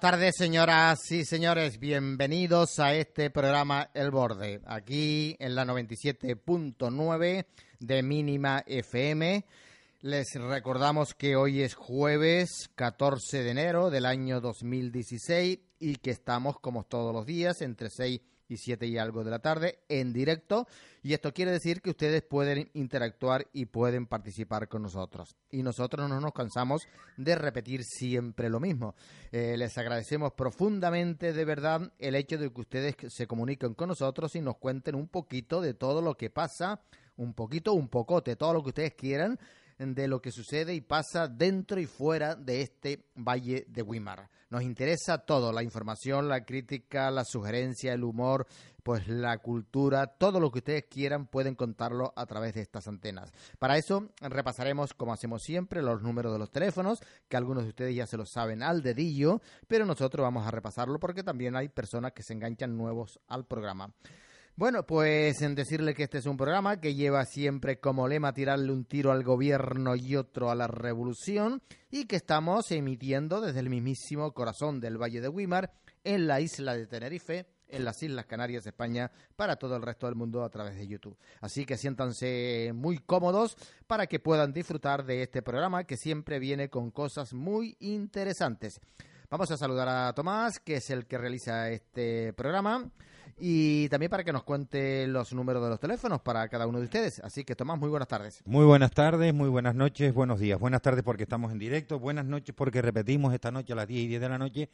Buenas tardes, señoras y señores. Bienvenidos a este programa El Borde, aquí en la 97.9 de Mínima FM. Les recordamos que hoy es jueves 14 de enero del año 2016 y que estamos, como todos los días, entre 6 y 7 y algo de la tarde en directo y esto quiere decir que ustedes pueden interactuar y pueden participar con nosotros. Y nosotros no nos cansamos de repetir siempre lo mismo. Eh, les agradecemos profundamente de verdad el hecho de que ustedes se comuniquen con nosotros y nos cuenten un poquito de todo lo que pasa, un poquito, un pocote, todo lo que ustedes quieran de lo que sucede y pasa dentro y fuera de este Valle de Wimar. Nos interesa todo, la información, la crítica, la sugerencia, el humor, pues la cultura, todo lo que ustedes quieran pueden contarlo a través de estas antenas. Para eso repasaremos, como hacemos siempre, los números de los teléfonos, que algunos de ustedes ya se los saben al dedillo, pero nosotros vamos a repasarlo porque también hay personas que se enganchan nuevos al programa. Bueno, pues en decirle que este es un programa que lleva siempre como lema tirarle un tiro al gobierno y otro a la revolución y que estamos emitiendo desde el mismísimo corazón del Valle de Wimar en la isla de Tenerife en las Islas Canarias, España, para todo el resto del mundo a través de YouTube. Así que siéntanse muy cómodos para que puedan disfrutar de este programa que siempre viene con cosas muy interesantes. Vamos a saludar a Tomás, que es el que realiza este programa y también para que nos cuente los números de los teléfonos para cada uno de ustedes. Así que Tomás, muy buenas tardes. Muy buenas tardes, muy buenas noches, buenos días. Buenas tardes porque estamos en directo, buenas noches porque repetimos esta noche a las 10 y 10 de la noche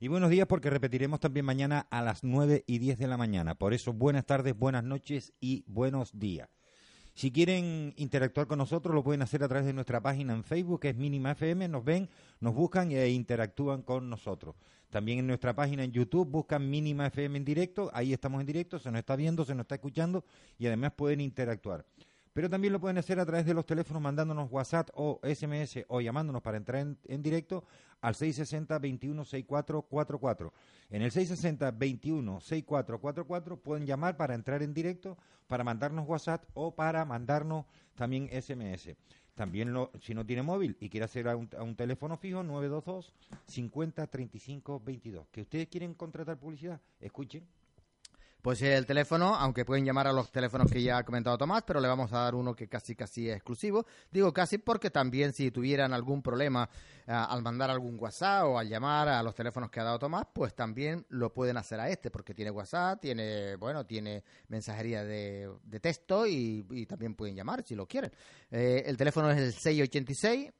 y buenos días porque repetiremos también mañana a las 9 y 10 de la mañana. Por eso buenas tardes, buenas noches y buenos días. Si quieren interactuar con nosotros, lo pueden hacer a través de nuestra página en Facebook, que es Mínima FM. Nos ven, nos buscan e interactúan con nosotros. También en nuestra página en YouTube buscan Mínima FM en directo. Ahí estamos en directo, se nos está viendo, se nos está escuchando y además pueden interactuar. Pero también lo pueden hacer a través de los teléfonos mandándonos WhatsApp o SMS o llamándonos para entrar en, directo al 660-216444. En el 660-216444 pueden llamar para entrar en directo, para mandarnos WhatsApp o para mandarnos también SMS. También si no tiene móvil y quiere hacer a un, a un teléfono fijo, 922 50 35 22. Que ustedes quieren contratar publicidad, escuchen pues el teléfono, aunque pueden llamar a los teléfonos que ya ha comentado Tomás, pero le vamos a dar uno que casi casi es exclusivo. Digo casi porque también si tuvieran algún problema eh, al mandar algún WhatsApp o al llamar a los teléfonos que ha dado Tomás, pues también lo pueden hacer a este, porque tiene WhatsApp, tiene, bueno, tiene mensajería de, texto y, también pueden llamar si lo quieren. Eh, el teléfono es el 686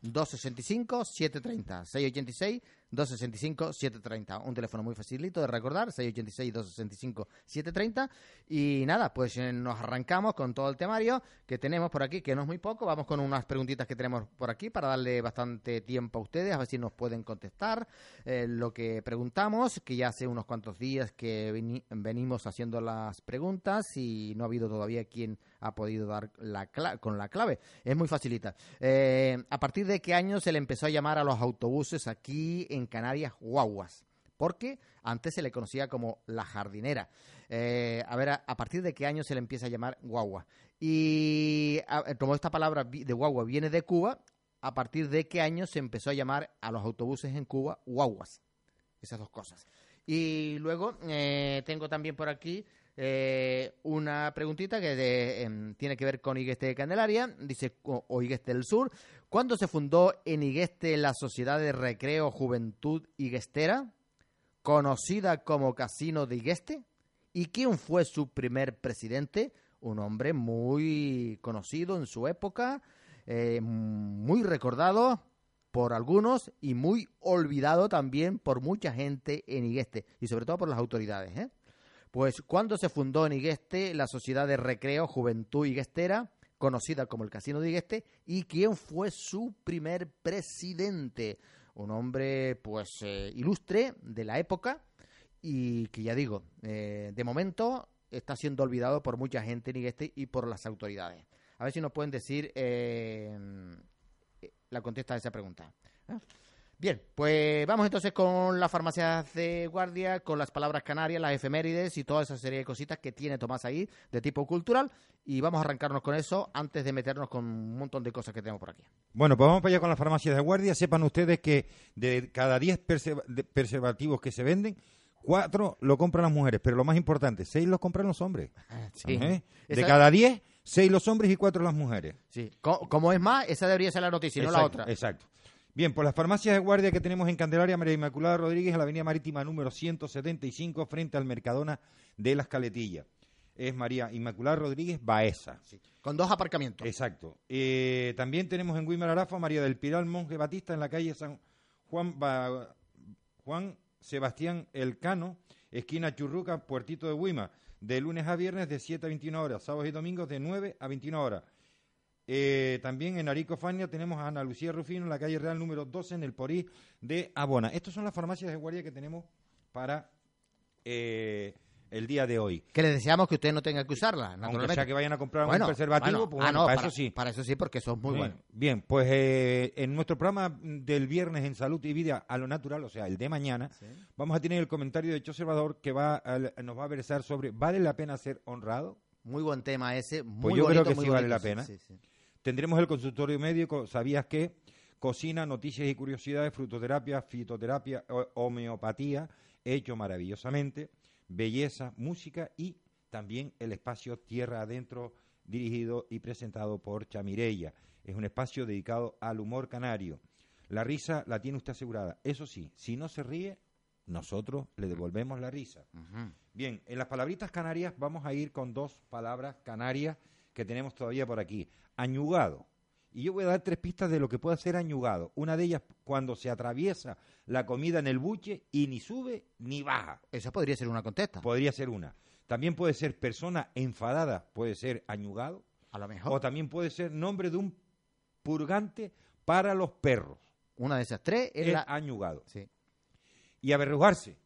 265 730 686 265-730. Un teléfono muy facilito de recordar, 686-265-730. Y nada, pues eh, nos arrancamos con todo el temario que tenemos por aquí, que no es muy poco. Vamos con unas preguntitas que tenemos por aquí para darle bastante tiempo a ustedes, a ver si nos pueden contestar eh, lo que preguntamos, que ya hace unos cuantos días que venimos haciendo las preguntas y no ha habido todavía quien ha podido dar la con la clave. Es muy facilita. Eh, ¿A partir de qué año se le empezó a llamar a los autobuses aquí en Canarias guaguas? Porque antes se le conocía como la jardinera. Eh, a ver, a, partir de qué año se le empieza a llamar guagua? Y como esta palabra de guagua viene de Cuba, ¿a partir de qué año se empezó a llamar a los autobuses en Cuba guaguas? Esas dos cosas. Y luego eh, tengo también por aquí eh, una preguntita que em, tiene que ver con Igueste de Candelaria, dice, o, Igueste del Sur. ¿Cuándo se fundó en Igueste la Sociedad de Recreo Juventud Iguestera, conocida como Casino de Igueste? ¿Y quién fue su primer presidente? Un hombre muy conocido en su época, eh, muy recordado por algunos y muy olvidado también por mucha gente en Igueste y sobre todo por las autoridades. ¿eh? Pues cuando se fundó en Igueste la Sociedad de Recreo Juventud Iguestera, conocida como el Casino de Igueste, y quién fue su primer presidente. Un hombre, pues, eh, ilustre de la época y que ya digo, eh, de momento está siendo olvidado por mucha gente en Igueste y por las autoridades. A ver si nos pueden decir eh, la contesta a esa pregunta. Bien, pues vamos entonces con las farmacias de guardia, con las palabras canarias, las efemérides y toda esa serie de cositas que tiene Tomás ahí de tipo cultural. Y vamos a arrancarnos con eso antes de meternos con un montón de cosas que tenemos por aquí. Bueno, pues vamos para allá con las farmacias de guardia. Sepan ustedes que de cada 10 preservativos que se venden, cuatro lo compran las mujeres, pero lo más importante, seis los compran los hombres. Sí. ¿Eh? De cada 10, seis los hombres y cuatro las mujeres. Sí, Co- como es más, esa debería ser la noticia y no la Exacto, otra. Exacto. Bien, pues las farmacias de guardia que tenemos en Candelaria, María Inmaculada Rodríguez, en la avenida marítima número 175, frente al Mercadona de las Caletillas. Es María Inmaculada Rodríguez Baeza. Con dos aparcamientos. Exacto. Eh, también tenemos en Guimar Arafa María del Pilar Monje Batista en la calle San Juan, Ba- Juan Sebastián Elcano, esquina Churruca, Puertito de Guima, de lunes a viernes de 7 a 21 horas, sábados y domingos de 9 a 21 horas. Eh, también en Arico Fania tenemos a Ana Lucía Rufino en la calle Real número 12 en el Porí de Abona. Estas son las farmacias de guardia que tenemos para eh, el día de hoy. Que les deseamos que usted no tenga que usarla, Aunque naturalmente. sea que vayan a comprar Bueno, un preservativo, bueno, pues ah, no, para, para, eso sí. Para eso sí, porque son muy buenos. Bien, pues eh, en nuestro programa del viernes en Salud y Vida a lo Natural, o sea, el de mañana, vamos a tener el comentario de Cho Salvador que va a- nos va a versar sobre ¿vale la pena ser honrado? Muy buen tema ese. Muy Pues yo bonito, creo que sí vale la pena. sí, sí. Tendremos el consultorio médico, ¿sabías qué? Cocina, noticias y curiosidades, frutoterapia, fitoterapia, ho- homeopatía, hecho maravillosamente, belleza, música y también el espacio Tierra Adentro, dirigido y presentado por Chamireya. Es un espacio dedicado al humor canario. La risa la tiene usted asegurada. Eso sí, si no se ríe, nosotros le devolvemos la risa. Bien, en las palabritas canarias vamos a ir con dos palabras canarias que tenemos todavía por aquí. Añugado. Y yo voy a dar tres pistas de lo que puede ser añugado. Una de ellas cuando se atraviesa la comida en el buche y ni sube ni baja. Esa podría ser una contesta. Podría ser una. También puede ser persona enfadada, puede ser añugado. A lo mejor. O también puede ser nombre de un purgante para los perros. Una de esas tres es Es la. añugado. Sí. Y aberrujarse,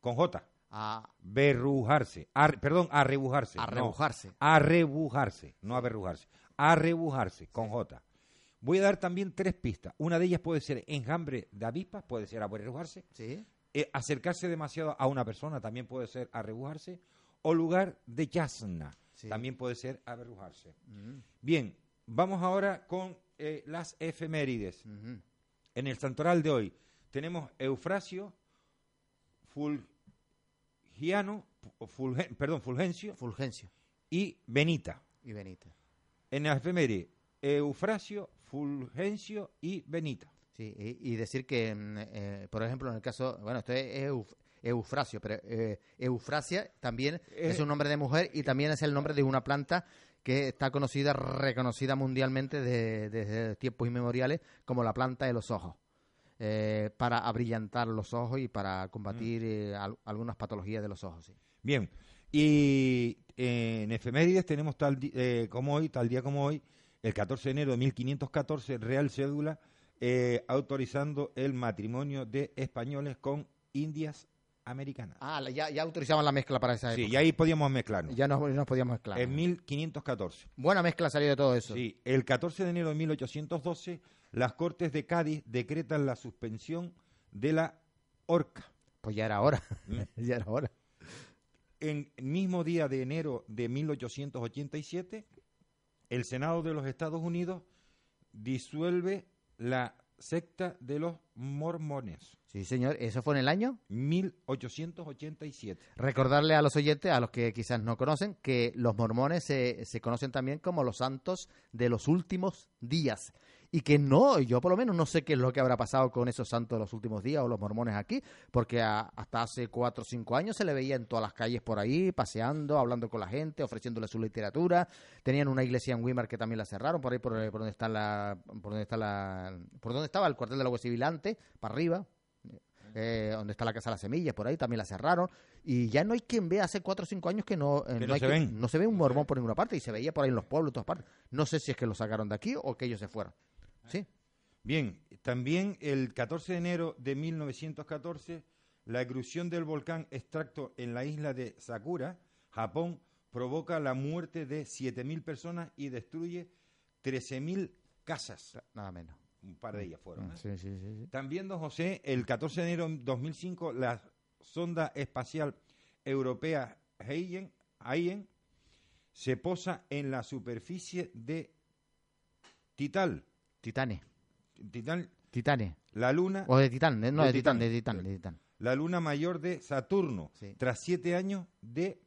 con J. A, Berrujarse. Ar- perdón, arrebujarse. a no. rebujarse. Arrebujarse, no aberrujarse. Arrebujarse, con J. Voy a dar también tres pistas. Una de ellas puede ser enjambre de avispas, puede ser aberrujarse. Sí. Eh, acercarse demasiado a una persona también puede ser arrebujarse. O lugar de chasna, Sí. también puede ser aberrujarse. Mm, Bien, vamos ahora con eh, las efemérides. En el santoral de hoy tenemos Eufrasio, Fulgiano, o Fulgen- perdón, Fulgencio Fulgencio y Benita. y Benita. En la efeméride, Eufrasio, Fulgencio y Benita. Sí, y, y decir que, mm, eh, por ejemplo, en el caso, bueno, esto es Euf- Eufrasio, pero eh, Eufrasia también Eh. es un nombre de mujer y también es el nombre de una planta que está conocida, reconocida mundialmente de- desde tiempos inmemoriales como la planta de los ojos, eh, para abrillantar los ojos y para combatir eh, al- algunas patologías de los ojos. Sí. Bien, y eh, en efemérides tenemos tal eh, como hoy, tal día como hoy, el 14 de enero de 1514, Real Cédula, eh, autorizando el matrimonio de españoles con indias americanas. Ah, ya, ya autorizaban la mezcla para esa Sí, época. y ahí podíamos mezclarnos. Ya nos, nos podíamos mezclar. En 1514. Buena mezcla salió de todo eso. Sí, el 14 de enero de 1812, las Cortes de Cádiz decretan la suspensión de la horca. Pues ya era hora. Mm. ya era hora. En el mismo día de enero de 1887, el Senado de los Estados Unidos disuelve la secta de los mormones. Sí, señor. ¿Eso fue en el año? 1887. Recordarle a los oyentes, a los que quizás no conocen, que los mormones se, se conocen también como los santos de los últimos días. Y que no, yo por lo menos no sé qué es lo que habrá pasado con esos santos de los últimos días o los mormones aquí, porque a- hasta hace cuatro o cinco años se le veía en todas las calles por ahí, paseando, hablando con la gente, ofreciéndole su literatura. Tenían una iglesia en Weimar que también la cerraron, por ahí por, por donde está la, por donde está la, por donde estaba el cuartel de la Guardia Civil antes, para arriba, eh, donde está la Casa de las Semillas, por ahí también la cerraron. Y ya no hay quien vea hace cuatro o cinco años que no, eh, Que no, no hay se quien- no se ve un mormón por ninguna parte y se veía por ahí en los pueblos, en todas partes. No sé si es que lo sacaron de aquí o que ellos se fueron. Sí, Bien, también el 14 de enero de 1914, la erupción del volcán extracto en la isla de Sakura, Japón, provoca la muerte de 7.000 personas y destruye 13.000 casas. nada menos. un par de ellas fueron. ¿eh? Sí, sí, sí. También, don José, el 14 de enero de 2005, la sonda espacial europea Hayen, Hayen se posa en la superficie de Titán. Titanes. Titán, Titanes. la luna, O de Titán, de- no, De de Titán, de Titán, de Titán. la luna mayor de Saturno, Sí. tras siete años de,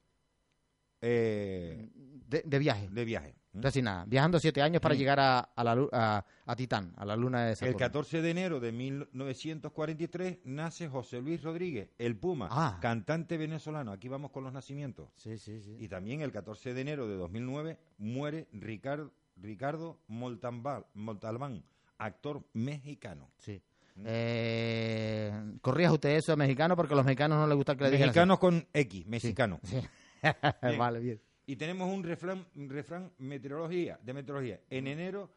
eh, De, de viaje. de viaje. ¿eh? Casi nada. Viajando siete años para Mm. llegar a, a la, a, a Titán, a la luna de El Saturno. 14 de enero de 1943 nace José Luis Rodríguez, el Puma, Ah. cantante venezolano. Aquí vamos con los nacimientos. Sí, sí, sí. Y también el 14 de enero de 2009 muere Ricardo, Ricardo Moltambal- Montalbán, actor mexicano. Sí. Eh, corrías usted eso, mexicano, porque a los mexicanos no les gusta que le digan así. Mexicano con X, mexicano. Sí. Bien. vale, bien. Y tenemos un refrán, un refrán meteorología, de meteorología. En enero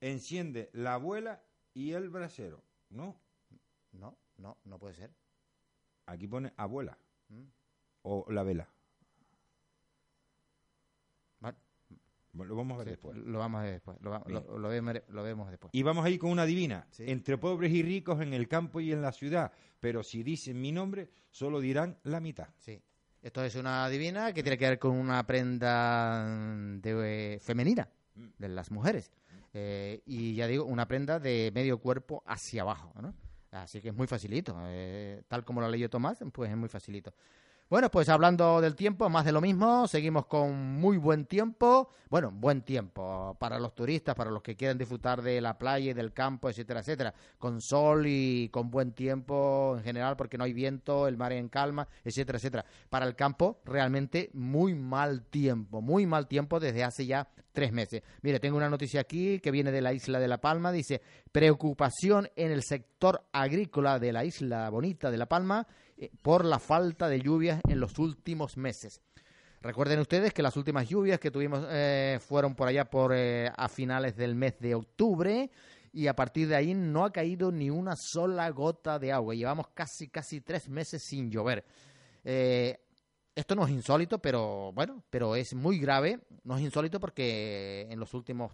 enciende la abuela y el brasero. ¿No? No, no, no puede ser. Aquí pone abuela Mm. o la vela. Vale. Bueno, lo vamos a ver Sí, después. Lo vamos a ver después. Lo, vemos, lo vemos después. Y vamos a ir con una divina. Sí. Entre pobres y ricos en el campo y en la ciudad. Pero si dicen mi nombre, solo dirán la mitad. Sí. Esto es una divina que tiene que ver con una prenda mm, de, eh, femenina Mm. de las mujeres. Eh, y ya digo, una prenda de medio cuerpo hacia abajo. ¿no? Así que es muy facilito. eh, tal como lo leyó Tomás, pues es muy facilito. Bueno, pues hablando del tiempo, más de lo mismo, seguimos con muy buen tiempo. Bueno, buen tiempo para los turistas, para los que quieren disfrutar de la playa y del campo, etcétera, etcétera. Con sol y con buen tiempo en general, porque no hay viento, el mar en calma, etcétera, etcétera. Para el campo, realmente muy mal tiempo, muy mal tiempo desde hace ya tres meses. Mire, tengo una noticia aquí que viene de la isla de La Palma, dice, preocupación en el sector agrícola de la isla bonita de La Palma eh, por la falta de lluvias en los últimos meses. Recuerden ustedes que las últimas lluvias que tuvimos eh, fueron por allá por eh, a finales del mes de octubre y a partir de ahí no ha caído ni una sola gota de agua. Llevamos casi casi tres meses sin llover. Esto no es insólito, pero bueno, pero es muy grave. No es insólito porque en los últimos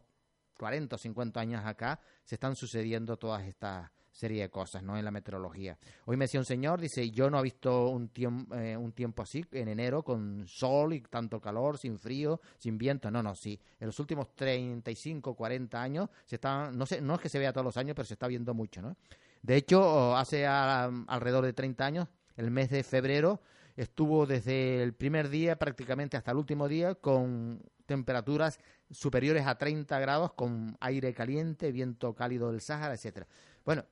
40 o 50 años acá se están sucediendo todas estas serie de cosas, ¿no? En la meteorología. Hoy me decía un señor, dice, yo no he visto un, tiempo un tiempo así en enero con sol y tanto calor, sin frío, sin viento. No, no, sí. En los últimos 35, 40 años se está, no sé, no es que se vea todos los años, pero se está viendo mucho, ¿no? De hecho, hace alrededor de 30 años, el mes de febrero, estuvo desde el primer día prácticamente hasta el último día con temperaturas superiores a 30 grados, con aire caliente, viento cálido del Sáhara, etcétera. Bueno,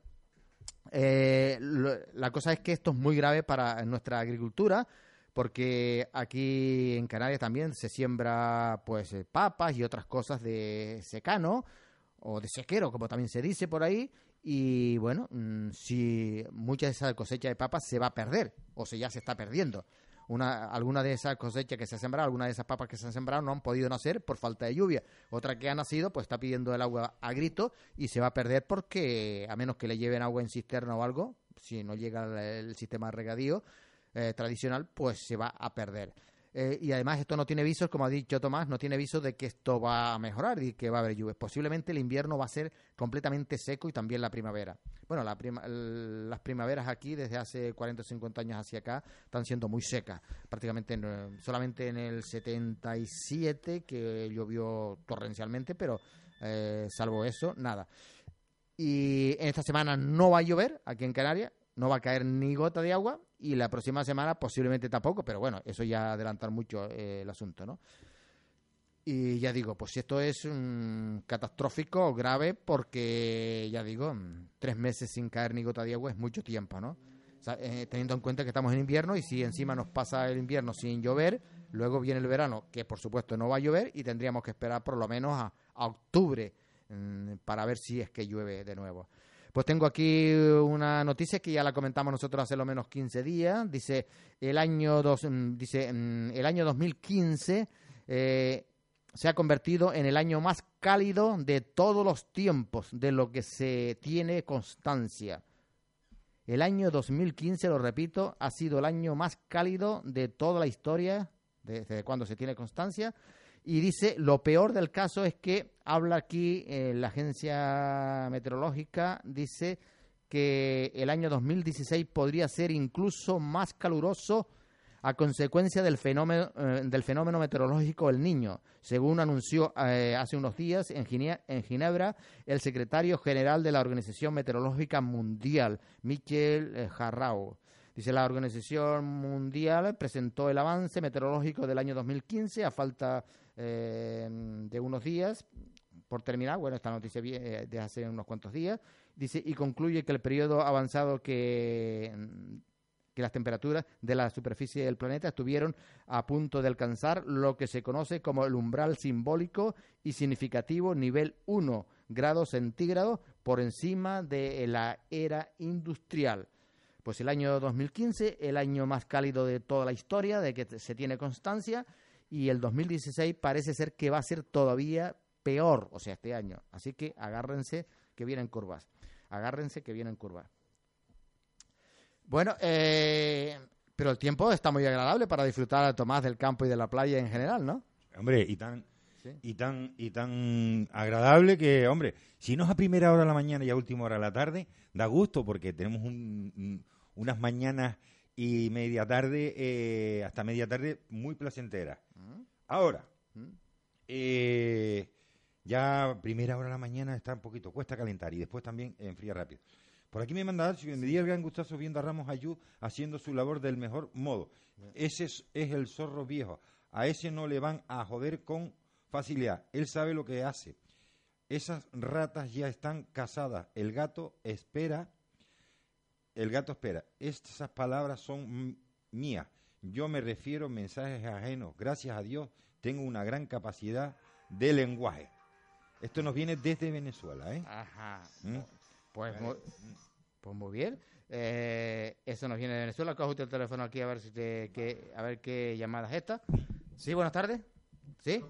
eh, la cosa es que esto es muy grave para nuestra agricultura porque aquí en Canarias también se siembra pues eh, papas y otras cosas de secano o de sequero, como también se dice por ahí, y bueno, mm, si mucha de esa cosecha de papas se va a perder o se ya se está perdiendo. Una, alguna de esas cosechas que se ha sembrado, alguna de esas papas que se han sembrado no han podido nacer por falta de lluvia. Otra que ha nacido, pues está pidiendo el agua a grito y se va a perder porque, a menos que le lleven agua en cisterna o algo, si no llega el, el sistema de regadío eh, tradicional, pues se va a perder. Eh, y además esto no tiene visos, como ha dicho Tomás, no tiene visos de que esto va a mejorar y que va a haber lluvias. Posiblemente el invierno va a ser completamente seco y también la primavera. Bueno, la prima- las primaveras aquí desde hace 40 o 50 años hacia acá están siendo muy secas. Prácticamente en, eh, solamente en el 77 que llovió torrencialmente, pero eh, salvo eso, nada. Y en esta semana no va a llover aquí en Canarias, no va a caer ni gota de agua y la próxima semana posiblemente tampoco, pero bueno, eso ya adelantar mucho eh, el asunto, ¿no? Y ya digo, pues esto es mm, catastrófico, grave, porque ya digo, mm, tres meses sin caer ni gota de agua es mucho tiempo, ¿no? O eh, teniendo en cuenta que estamos en invierno y si encima nos pasa el invierno sin llover, luego viene el verano, que por supuesto no va a llover y tendríamos que esperar por lo menos a, a octubre mm, para ver si es que llueve de nuevo. Pues tengo aquí una noticia que ya la comentamos nosotros hace lo menos 15 días. Dice el año dos, mm, dice mm, el año 2015 eh, se ha convertido en el año más cálido de todos los tiempos, de lo que se tiene constancia. El año 2015, lo repito, ha sido el año más cálido de toda la historia, desde cuando se tiene constancia. Y dice, lo peor del caso es que habla aquí eh, la agencia meteorológica, dice que el año 2016 podría ser incluso más caluroso a consecuencia del fenómeno, eh, del fenómeno meteorológico El Niño, según anunció eh, hace unos días en, Ginebra el secretario general de la Organización Meteorológica Mundial, Michel eh, Jarrao. Dice la Organización Mundial presentó el avance meteorológico del año 2015 a falta de unos días por terminar. Bueno, esta noticia de hace unos cuantos días. Dice y concluye que el periodo avanzado que que las temperaturas de la superficie del planeta estuvieron a punto de alcanzar lo que se conoce como el umbral simbólico y significativo nivel 1 grados centígrados por encima de la era industrial. Pues el año 2015, el año más cálido de toda la historia, de que se tiene constancia, y el 2016 parece ser que va a ser todavía peor, o sea, este año. Así que agárrense que vienen curvas. Agárrense que vienen curvas. Bueno, eh, pero el tiempo está muy agradable para disfrutar a Tomás del campo y de la playa en general, ¿no? Hombre, y tan, y tan, y tan agradable que, hombre, si no es a primera hora de la mañana y a última hora de la tarde, da gusto porque tenemos unas mañanas y media tarde, eh, hasta media tarde, muy placenteras. Mm. Ahora, mm. eh, ya primera hora de la mañana está un poquito, cuesta calentar y después también enfría rápido. Por aquí me manda si me el gran gustazo viendo a Ramos Ayú haciendo su labor del mejor modo. Ese es, el zorro viejo. A ese no le van a joder con facilidad. Él sabe lo que hace. Esas ratas ya están casadas. El gato espera. El gato espera. Estas palabras son mías. Yo me refiero a mensajes ajenos. Gracias a Dios tengo una gran capacidad de lenguaje. Esto nos viene desde Venezuela, ¿eh? Ajá. ¿Mm? Pues, muy, pues muy bien. Eh, eso nos viene de Venezuela. Coge usted el teléfono aquí a ver si te, a ver qué llamada es esta. Sí, buenas tardes. ¿Sí?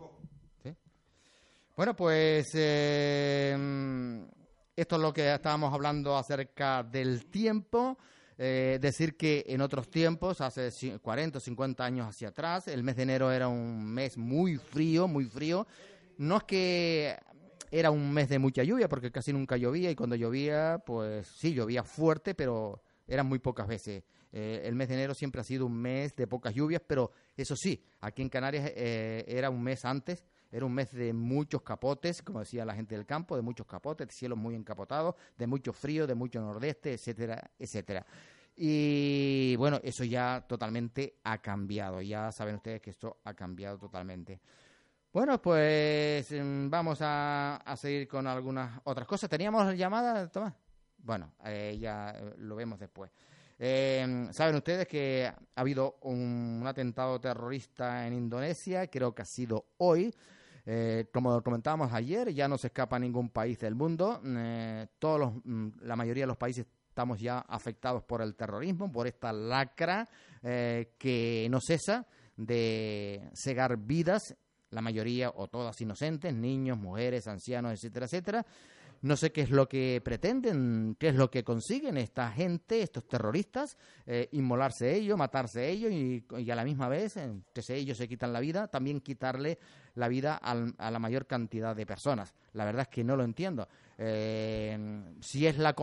Bueno, pues eh, esto es lo que estábamos hablando acerca del tiempo. Eh, decir que en otros tiempos, hace 40 o 50 años hacia atrás, el mes de enero era un mes muy frío, muy frío. No es que era un mes de mucha lluvia porque casi nunca llovía y cuando llovía, pues sí, llovía fuerte, pero eran muy pocas veces. Eh, el mes de enero siempre ha sido un mes de pocas lluvias, pero eso sí, aquí en Canarias eh, era un mes antes, era un mes de muchos capotes, como decía la gente del campo, de muchos capotes, de cielos muy encapotados, de mucho frío, de mucho nordeste, etcétera, etcétera. Y bueno, eso ya totalmente ha cambiado, ya saben ustedes que esto ha cambiado totalmente. Bueno, pues mm, vamos a, seguir con algunas otras cosas. ¿Teníamos llamada, Tomás? Bueno, eh, ya eh, lo vemos después. Eh, Saben ustedes que ha habido un, atentado terrorista en Indonesia, creo que ha sido hoy. Como comentábamos ayer, ya no se escapa ningún país del mundo. todos los, mm, la mayoría de los países estamos ya afectados por el terrorismo, por esta lacra que no cesa de cegar vidas la mayoría o todas inocentes, niños, mujeres, ancianos, etcétera, etcétera. No sé qué es lo que pretenden, qué es lo que consiguen esta gente, estos terroristas, eh, inmolarse ellos, matarse ellos y, a la misma vez, que ellos se quitan la vida, también quitarle la vida a la mayor cantidad de personas. La verdad es que no lo entiendo. Eh, si es la,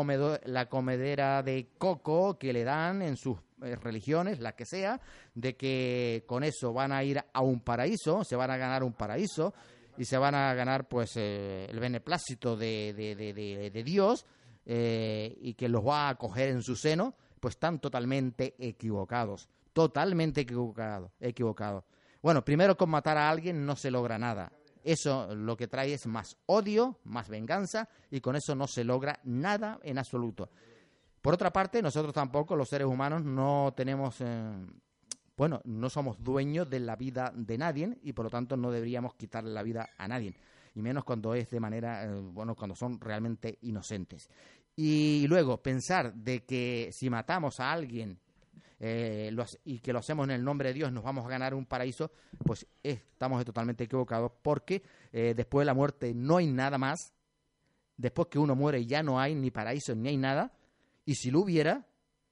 la comedera de coco que le dan en sus eh, religiones, la que sea, de que con eso van a ir a un paraíso, se van a ganar un paraíso y se van a ganar pues eh, el beneplácito de, de, Dios eh, y que los va a acoger en su seno, pues están totalmente equivocados, totalmente equivocados, equivocados. Bueno, primero con matar a alguien no se logra nada. Eso lo que trae es más odio, más venganza y con eso no se logra nada en absoluto. Por otra parte, nosotros tampoco, los seres humanos, no tenemos, eh, bueno, no somos dueños de la vida de nadie y por lo tanto no deberíamos quitarle la vida a nadie. Y menos cuando es de manera, eh, bueno, cuando son realmente inocentes. Y luego, pensar de que si matamos a alguien eh, y que lo hacemos en el nombre de Dios, nos vamos a ganar un paraíso, pues estamos totalmente equivocados porque después de la muerte no hay nada más. Después que uno muere ya no hay ni paraíso ni hay nada. Y si lo hubiera,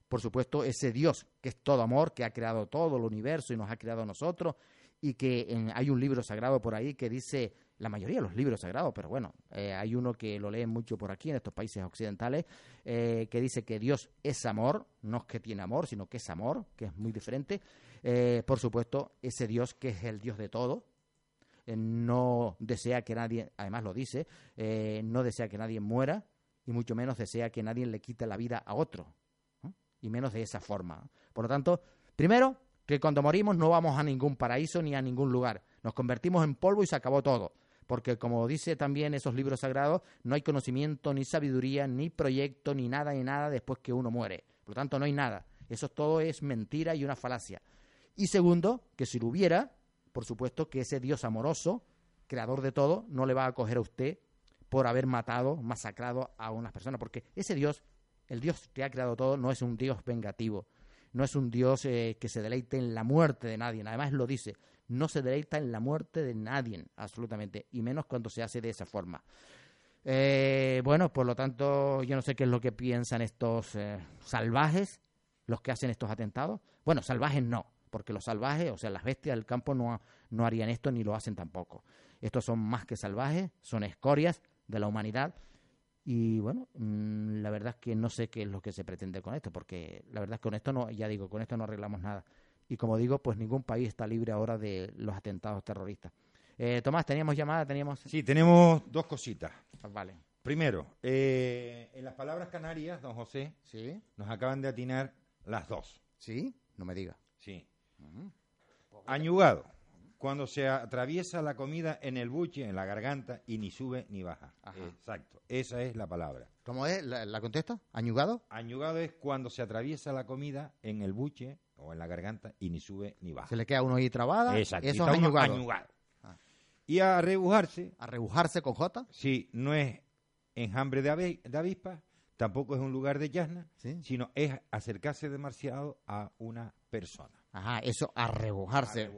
por supuesto, ese Dios que es todo amor, que ha creado todo el universo y nos ha creado a nosotros, y que hay un libro sagrado por ahí que dice la mayoría de los libros sagrados, pero bueno, eh, hay uno que lo leen mucho por aquí en estos países occidentales, eh, que dice que Dios es amor, no es que tiene amor, sino que es amor, que es muy diferente. Eh, por supuesto, ese Dios que es el Dios de todo, no desea que nadie, además lo dice, no desea que nadie muera y mucho menos desea que nadie le quite la vida a otro, y menos de esa forma. Por lo tanto, primero, que cuando morimos no vamos a ningún paraíso ni a ningún lugar, nos convertimos en polvo y se acabó todo porque como dice también esos libros sagrados, no hay conocimiento, ni sabiduría, ni proyecto, ni nada, ni nada después que uno muere. Por lo tanto, no hay nada. Eso todo es mentira y una falacia. Y segundo, que si lo hubiera, por supuesto que ese Dios amoroso, creador de todo, no le va a acoger a usted por haber matado, masacrado a unas personas, porque ese Dios, el Dios que ha creado todo, no es un Dios vengativo, no es un Dios eh, que se deleite en la muerte de nadie, además lo dice, no se deleita en la muerte de nadie, absolutamente, y menos cuando se hace de esa forma. Eh, bueno, por lo tanto, yo no sé qué es lo que piensan estos eh, salvajes, los que hacen estos atentados. Bueno, salvajes no, porque los salvajes, o sea, las bestias del campo no, no harían esto ni lo hacen tampoco. Estos son más que salvajes, son escorias de la humanidad. Y bueno, mm, la verdad es que no sé qué es lo que se pretende con esto, porque la verdad es que con esto no, ya digo, con esto no arreglamos nada. Y como digo, pues ningún país está libre ahora de los atentados terroristas. Eh, Tomás, ¿teníamos llamada? ¿Teníamos... Sí, tenemos dos cositas. Ah, vale. Primero, eh, en las palabras canarias, don José, ¿Sí? nos acaban de atinar las dos. ¿Sí? No me diga. Sí. Añugado, cuando se atraviesa la comida en el buche, en la garganta, y ni sube ni baja. Exacto, esa es la palabra. ¿Cómo es? ¿La, la contesto? ¿Añugado? Añugado es cuando se atraviesa la comida en el buche, o en la garganta y ni sube ni baja. Se le queda uno ahí trabada. Exacto. Eso es añugado. Ah. Y a rebujarse. ¿A rebujarse con J? Sí, no es enjambre de, de avispa, tampoco es un lugar de yasna, sino es acercarse demasiado a una persona. Ajá, eso a rebujarse.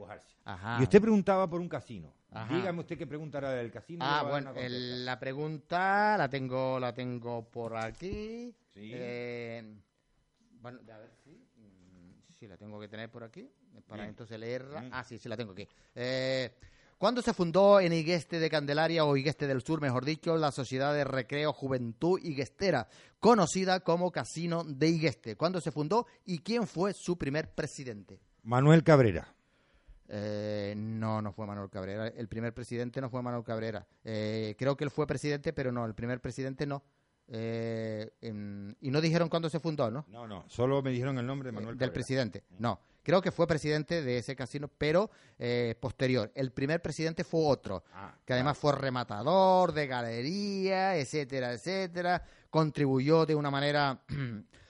Y usted preguntaba por un casino. Dígame usted qué preguntará del casino. Ah, bueno, la pregunta la tengo, la tengo por aquí. Sí. Eh, bueno, a ver, sí sí, la tengo que tener por aquí, para entonces leerla. Ah, sí, sí, la tengo aquí. Eh, ¿Cuándo se fundó en Igueste de Candelaria o Igueste del Sur, mejor dicho, la Sociedad de Recreo Juventud Iguestera, conocida como Casino de Igueste? ¿Cuándo se fundó y quién fue su primer presidente? Manuel Cabrera. Eh, no, no fue Manuel Cabrera. El primer presidente no fue Manuel Cabrera. Eh, creo que él fue presidente, pero no, el primer presidente no. Eh, y no dijeron cuándo se fundó, ¿no? No, no, solo me dijeron el nombre de Manuel Del presidente, no. Creo que fue presidente de ese casino, pero eh, posterior. El primer presidente fue otro, ah, que además fue rematador de galería, etcétera, etcétera. Contribuyó de una manera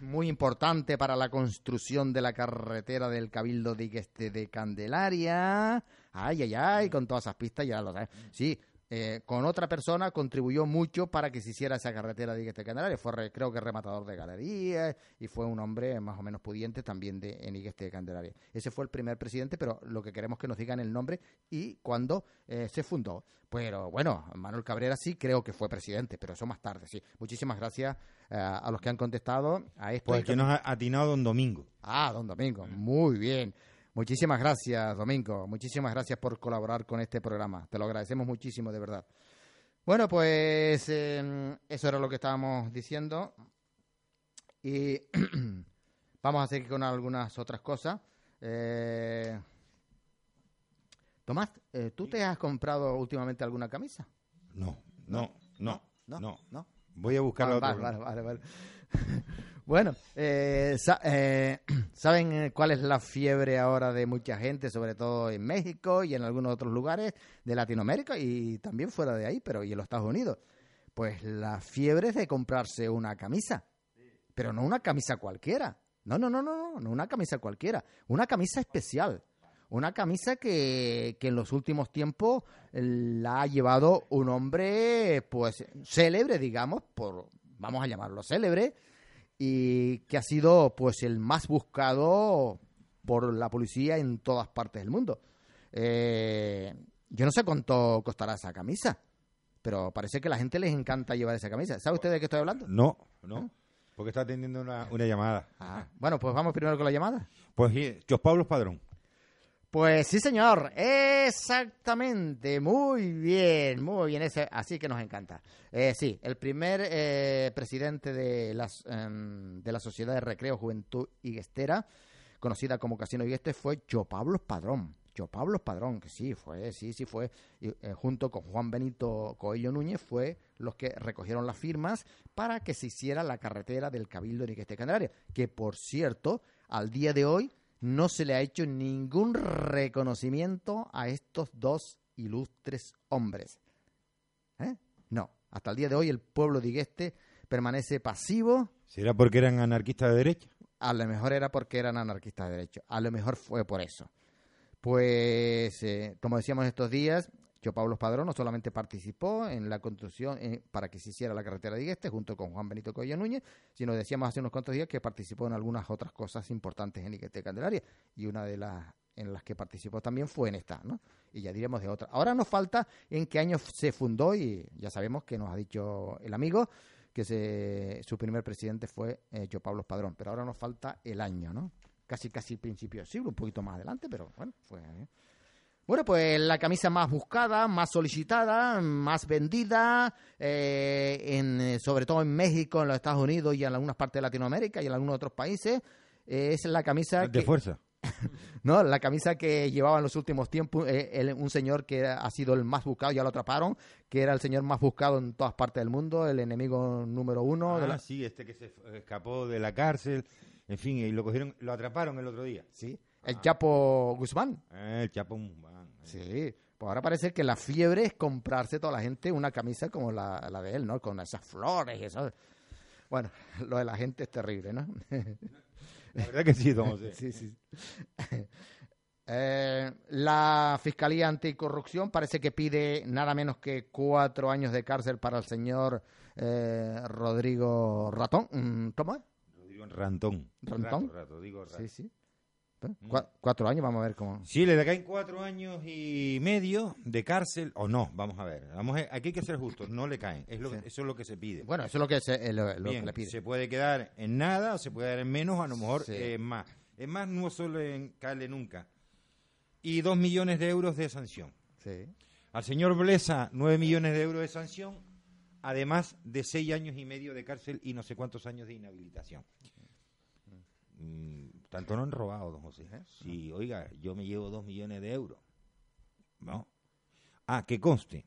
muy importante para la construcción de la carretera del Cabildo de, de Candelaria. Ay, ay, ay, con todas esas pistas ya lo sabes. Sí, eh, con otra persona contribuyó mucho para que se hiciera esa carretera de Igueste Candelaria. Fue, creo que, rematador de galerías y fue un hombre más o menos pudiente también de, en Igueste de Candelaria. Ese fue el primer presidente, pero lo que queremos que nos digan el nombre y cuándo eh, se fundó. Pero bueno, Manuel Cabrera sí creo que fue presidente, pero eso más tarde, sí. Muchísimas gracias eh, a los que han contestado a esto. Pues que nos ha atinado don Domingo. Ah, don Domingo, muy bien. Muchísimas gracias, Domingo. Muchísimas gracias por colaborar con este programa. Te lo agradecemos muchísimo, de verdad. Bueno, pues em, eso era lo que estábamos diciendo. Y vamos a seguir con algunas otras cosas. Eh, Tomás, eh, ¿tú te has comprado últimamente alguna camisa? No, no, no, no, no. Voy a buscar vale, vale, vale, vale. Bueno, eh, eh, ¿saben eh, cuál es la fiebre ahora de mucha gente, sobre todo en México y en algunos otros lugares de Latinoamérica y también fuera de ahí, pero y en los Estados Unidos? Pues la fiebre es de comprarse una camisa, pero no una camisa cualquiera. No, no, no, no, no, no una camisa cualquiera, una camisa especial. Una camisa que, que en los últimos tiempos la ha llevado un hombre, pues, célebre, digamos, por, vamos a llamarlo célebre, y que ha sido pues el más buscado por la policía en todas partes del mundo. Eh, yo no sé cuánto costará esa camisa, pero parece que a la gente les encanta llevar esa camisa. ¿Sabe usted de qué estoy hablando? No, no, porque está atendiendo una, llamada. Ah, bueno, pues vamos primero con la llamada. Pues Jos Pablo Padrón. Pues sí, señor, exactamente, muy bien, muy bien, ese, así que nos encanta. Eh, sí, el primer eh, presidente de, las, em, de la Sociedad de Recreo, Juventud y Guestera, conocida como Casino Igueste, fue Yo Pablo Padrón. Yo Pablo Padrón, que sí, fue, sí, sí fue, y, eh, junto con Juan Benito Coello Núñez, fue los que recogieron las firmas para que se hiciera la carretera del Cabildo de Igueste Candelaria, que por cierto, al día de hoy no se le ha hecho ningún reconocimiento a estos dos ilustres hombres. ¿Eh? No, hasta el día de hoy el pueblo de Igueste permanece pasivo. ¿Será porque eran anarquistas de derecha? A lo mejor era porque eran anarquistas de derecha. A lo mejor fue por eso. Pues, eh, como decíamos estos días, yo, Pablo Padrón, no solamente participó en la construcción eh, para que se hiciera la carretera de Igueste junto con Juan Benito Coello Núñez, sino decíamos hace unos cuantos días que participó en algunas otras cosas importantes en Igueste Candelaria y una de las en las que participó también fue en esta, ¿no? Y ya diremos de otra. Ahora nos falta en qué año se fundó y ya sabemos que nos ha dicho el amigo que se, su primer presidente fue eh, yo Pablo Padrón, pero ahora nos falta el año, ¿no? Casi casi principio del siglo, un poquito más adelante, pero bueno, fue ¿eh? Bueno, pues la camisa más buscada, más solicitada, más vendida, eh, en, eh, sobre todo en México, en los Estados Unidos y en algunas partes de Latinoamérica y en algunos otros países, eh, es la camisa De que, fuerza. no, la camisa que llevaba en los últimos tiempos eh, el- un señor que ha sido el más buscado, ya lo atraparon, que era el señor más buscado en todas partes del mundo, el enemigo número uno. de Ah, la- sí, este que se escapó de la cárcel, en fin, y lo cogieron, lo atraparon el otro día. sí, el Chapo Guzmán. Eh, el Chapo Guzmán. Sí, pues ahora parece que la fiebre es comprarse toda la gente una camisa como la, la de él, ¿no? Con esas flores y eso. Bueno, lo de la gente es terrible, ¿no? La verdad que sí, don José. sí, sí. Eh, la Fiscalía Anticorrupción parece que pide nada menos que cuatro años de cárcel para el señor eh, Rodrigo Ratón. Mm, ¿Cómo es? Rodrigo Rantón. ¿Rantón? Rato, rato, digo rato. Sí, sí. Cua- cuatro años, vamos a ver cómo. Sí, le caen cuatro años y medio de cárcel, o no, vamos a ver. Vamos a- aquí hay que ser justos, no le caen. Es lo, Sí. Eso es lo que se pide. Bueno, eso es lo que, se, eh, lo, lo Bien, que le pide. se puede quedar en nada o se puede quedar en menos, a lo mejor Sí. eh, más. Es más, no suele caerle nunca. Y dos millones de euros de sanción. Sí. Al señor Blesa, nueve millones de euros de sanción, además de seis años y medio de cárcel y no sé cuántos años de inhabilitación. Mm, tanto no han robado, don José. Si, oiga, yo me llevo dos millones de euros. ¿No? Ah, que conste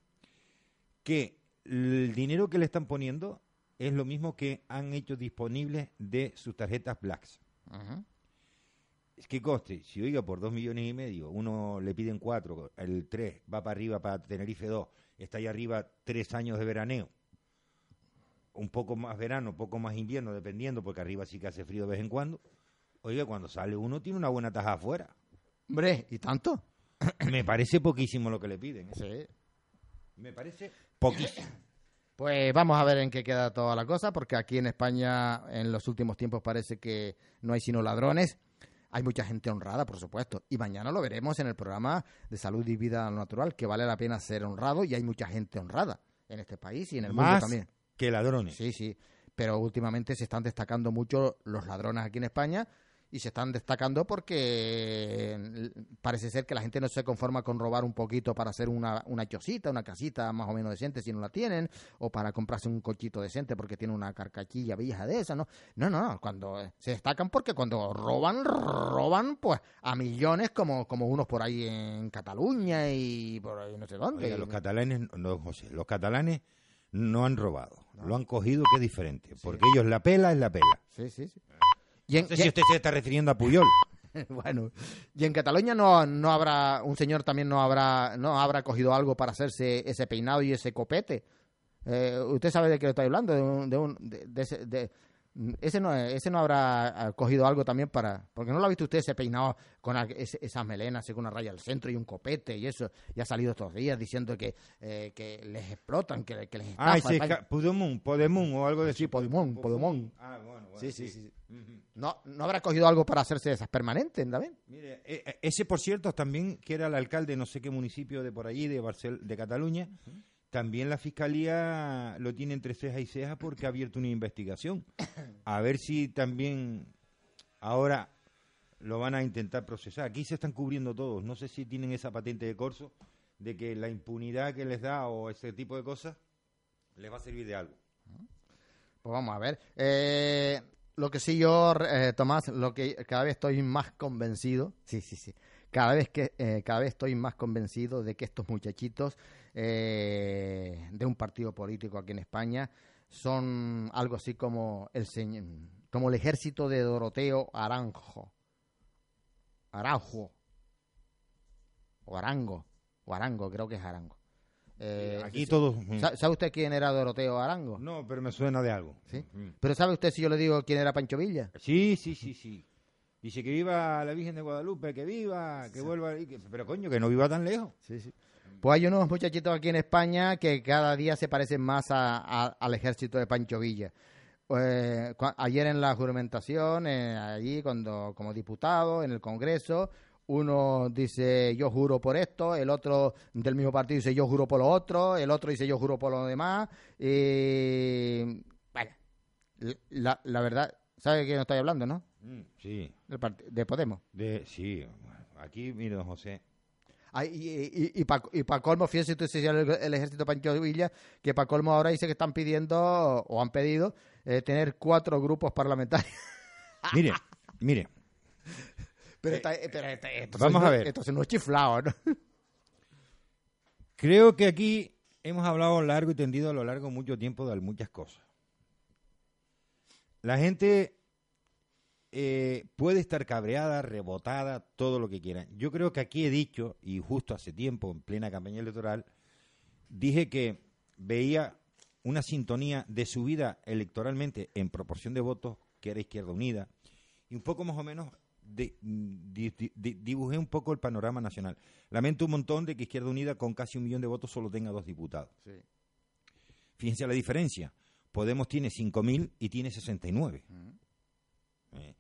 que el dinero que le están poniendo es lo mismo que han hecho disponible de sus tarjetas Blacks. Es que coste, si oiga por dos millones y medio, uno le piden cuatro, el tres va para arriba para Tenerife 2, está ahí arriba tres años de veraneo, un poco más verano, un poco más invierno, dependiendo, porque arriba sí que hace frío de vez en cuando. Oiga, cuando sale uno tiene una buena taja afuera. Hombre, ¿y tanto? Me parece poquísimo lo que le piden. ¿eh? Sí. Me parece poquísimo. Pues vamos a ver en qué queda toda la cosa, porque aquí en España en los últimos tiempos parece que no hay sino ladrones. Hay mucha gente honrada, por supuesto. Y mañana lo veremos en el programa de salud y vida natural, que vale la pena ser honrado y hay mucha gente honrada en este país y en el mundo también. que ladrones. Sí, sí. Pero últimamente se están destacando mucho los ladrones aquí en España y se están destacando porque eh, parece ser que la gente no se conforma con robar un poquito para hacer una, una chocita, una casita más o menos decente si no la tienen, o para comprarse un cochito decente porque tiene una carcachilla vieja de esa, ¿no? No, no, cuando eh, se destacan porque cuando roban, roban pues a millones como, como unos por ahí en Cataluña y por ahí no sé dónde. Oiga, los catalanes, no, José, los catalanes no han robado, lo han cogido que es diferente, porque ellos la pela es la pela. Sí, sí, sí. Y en- No sé y si usted se está refiriendo a Puyol. bueno, y en Cataluña no, no habrá, un señor también no habrá, no habrá cogido algo para hacerse ese peinado y ese copete. Eh, usted sabe de qué estoy hablando, de, un, de, un- de- de ese, de- ese no, ese no habrá ah, cogido algo también para, porque no lo ha visto usted ese peinado con esas melenas, así con una raya al centro y un copete y eso, y ha salido estos días diciendo que, eh, que les explotan, que, que les Ah, estafan. ca- Pudemun, Podemun o algo de Sí, Podemón, Podemón. Ah, bueno, bueno, Sí, sí, sí. No, no habrá cogido algo para hacerse esas permanentes, ¿también? Mire, eh, eh, ese por cierto también que era el alcalde no sé qué municipio de por allí de Barcel de Cataluña, también la fiscalía lo tiene entre ceja y ceja porque ha abierto una investigación. A ver si también ahora lo van a intentar procesar. Aquí se están cubriendo todos. No sé si tienen esa patente de corso de que la impunidad que les da o ese tipo de cosas les va a servir de algo. Pues vamos a ver. Eh, lo que sí yo, eh, Tomás, lo que cada vez estoy más convencido, sí, sí, sí, cada vez que eh, cada vez estoy más convencido de que estos muchachitos eh, de un partido político aquí en España son algo así como el como el ejército de Doroteo Aranjo, Araujo, o Arango, o Arango, creo que es Arango. Eh, Aquí todos... ¿Sa- ¿Sabe usted quién era Doroteo Arango? No, pero me suena de algo. ¿Sí? Mm. Pero ¿sabe usted si yo le digo quién era Pancho Villa? Sí, sí, sí, sí. Dice que viva la Virgen de Guadalupe, que viva, que vuelva... y que- Pero coño, que no viva tan lejos. Sí, sí. Pues hay unos muchachitos aquí en España que cada día se parecen más a- a- al ejército de Pancho Villa. Eh, ayer en la juramentación, eh, allí cuando como diputado en el Congreso, uno dice yo juro por esto, el otro del mismo partido dice yo juro por lo otro, el otro dice yo juro por lo demás. Y bueno, la, la verdad, ¿sabe de qué no estoy hablando, no? Mm, Sí, de Podemos. de, sí. Aquí, mire, don José. Ay, y, y, y para colmo, fíjese usted si el, el ejército Pancho Villa, que para colmo ahora dice que están pidiendo, o han pedido, eh, tener cuatro grupos parlamentarios. Mire, mire. Pero, está- eh, pero está- esto Vamos a ver. Esto son unos chiflados, ¿no? Creo que aquí hemos hablado largo y tendido a lo largo mucho tiempo de muchas cosas. La gente eh, puede estar cabreada, rebotada, todo lo que quieran. Yo creo que aquí he dicho, y justo hace tiempo, en plena campaña electoral, dije que veía una sintonía de subida electoralmente en proporción de votos que era Izquierda Unida, y un poco más o menos de- di- di- di- dibujé un poco el panorama nacional. Lamento un montón de que Izquierda Unida con casi un millón de votos solo tenga dos diputados. Fíjense la diferencia. Podemos tiene 5.000 y tiene 69. Eh,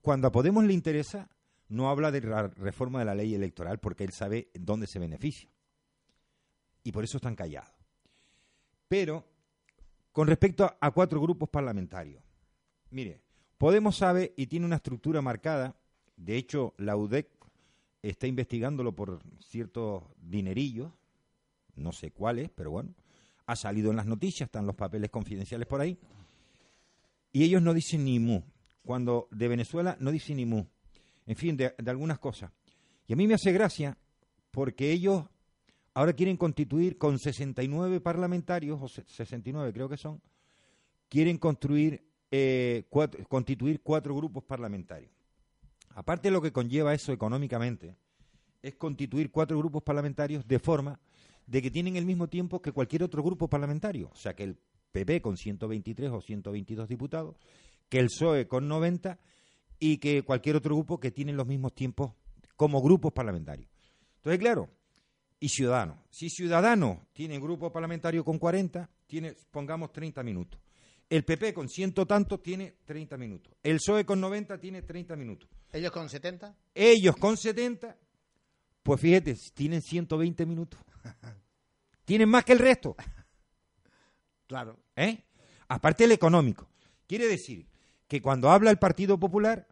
Cuando a Podemos le interesa, no habla de la reforma de la ley electoral porque él sabe dónde se beneficia. Y por eso están callados. Pero, con respecto a, cuatro grupos parlamentarios, mire, Podemos sabe y tiene una estructura marcada. De hecho, la UDEC está investigándolo por ciertos dinerillos, no sé cuáles, pero bueno, ha salido en las noticias, están los papeles confidenciales por ahí, y ellos no dicen ni mu. Cuando de Venezuela no dicen ni mu. En fin, de, de algunas cosas. Y a mí me hace gracia porque ellos ahora quieren constituir con 69 parlamentarios, o se- 69 creo que son, quieren construir, eh, cuatro- constituir cuatro grupos parlamentarios. Aparte de lo que conlleva eso económicamente, es constituir cuatro grupos parlamentarios de forma de que tienen el mismo tiempo que cualquier otro grupo parlamentario. O sea, que el PP con 123 o 122 diputados, que el PSOE con 90 y que cualquier otro grupo que tienen los mismos tiempos como grupos parlamentarios. Entonces, claro, y Ciudadanos. Si Ciudadanos tiene grupo parlamentario con 40, tiene, pongamos 30 minutos. El PP con ciento tantos tiene 30 minutos. El PSOE con 90 tiene 30 minutos. ¿Ellos con 70? Ellos con 70, pues fíjate, tienen 120 minutos. Tienen más que el resto. Claro. ¿eh? Aparte el económico. Quiere decir que cuando habla el Partido Popular,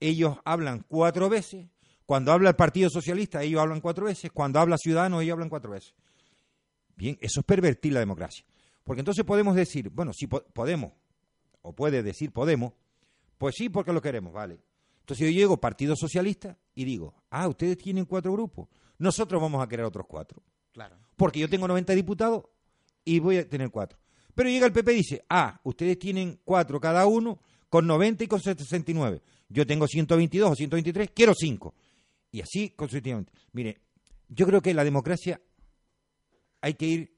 ellos hablan cuatro veces. Cuando habla el Partido Socialista, ellos hablan cuatro veces. Cuando habla Ciudadanos, ellos hablan cuatro veces. Bien, eso es pervertir la democracia. Porque entonces podemos decir, bueno, si po- podemos, o puede decir Podemos, pues sí, porque lo queremos, vale. Entonces yo llego Partido Socialista y digo, ah, ustedes tienen cuatro grupos, nosotros vamos a querer otros cuatro. Claro. Porque yo tengo 90 diputados y voy a tener cuatro. Pero llega el PP y dice, ah, ustedes tienen cuatro cada uno, con 90 y con 69. Yo tengo 122 o 123, quiero cinco. Y así consecutivamente. Mire, yo creo que la democracia hay que ir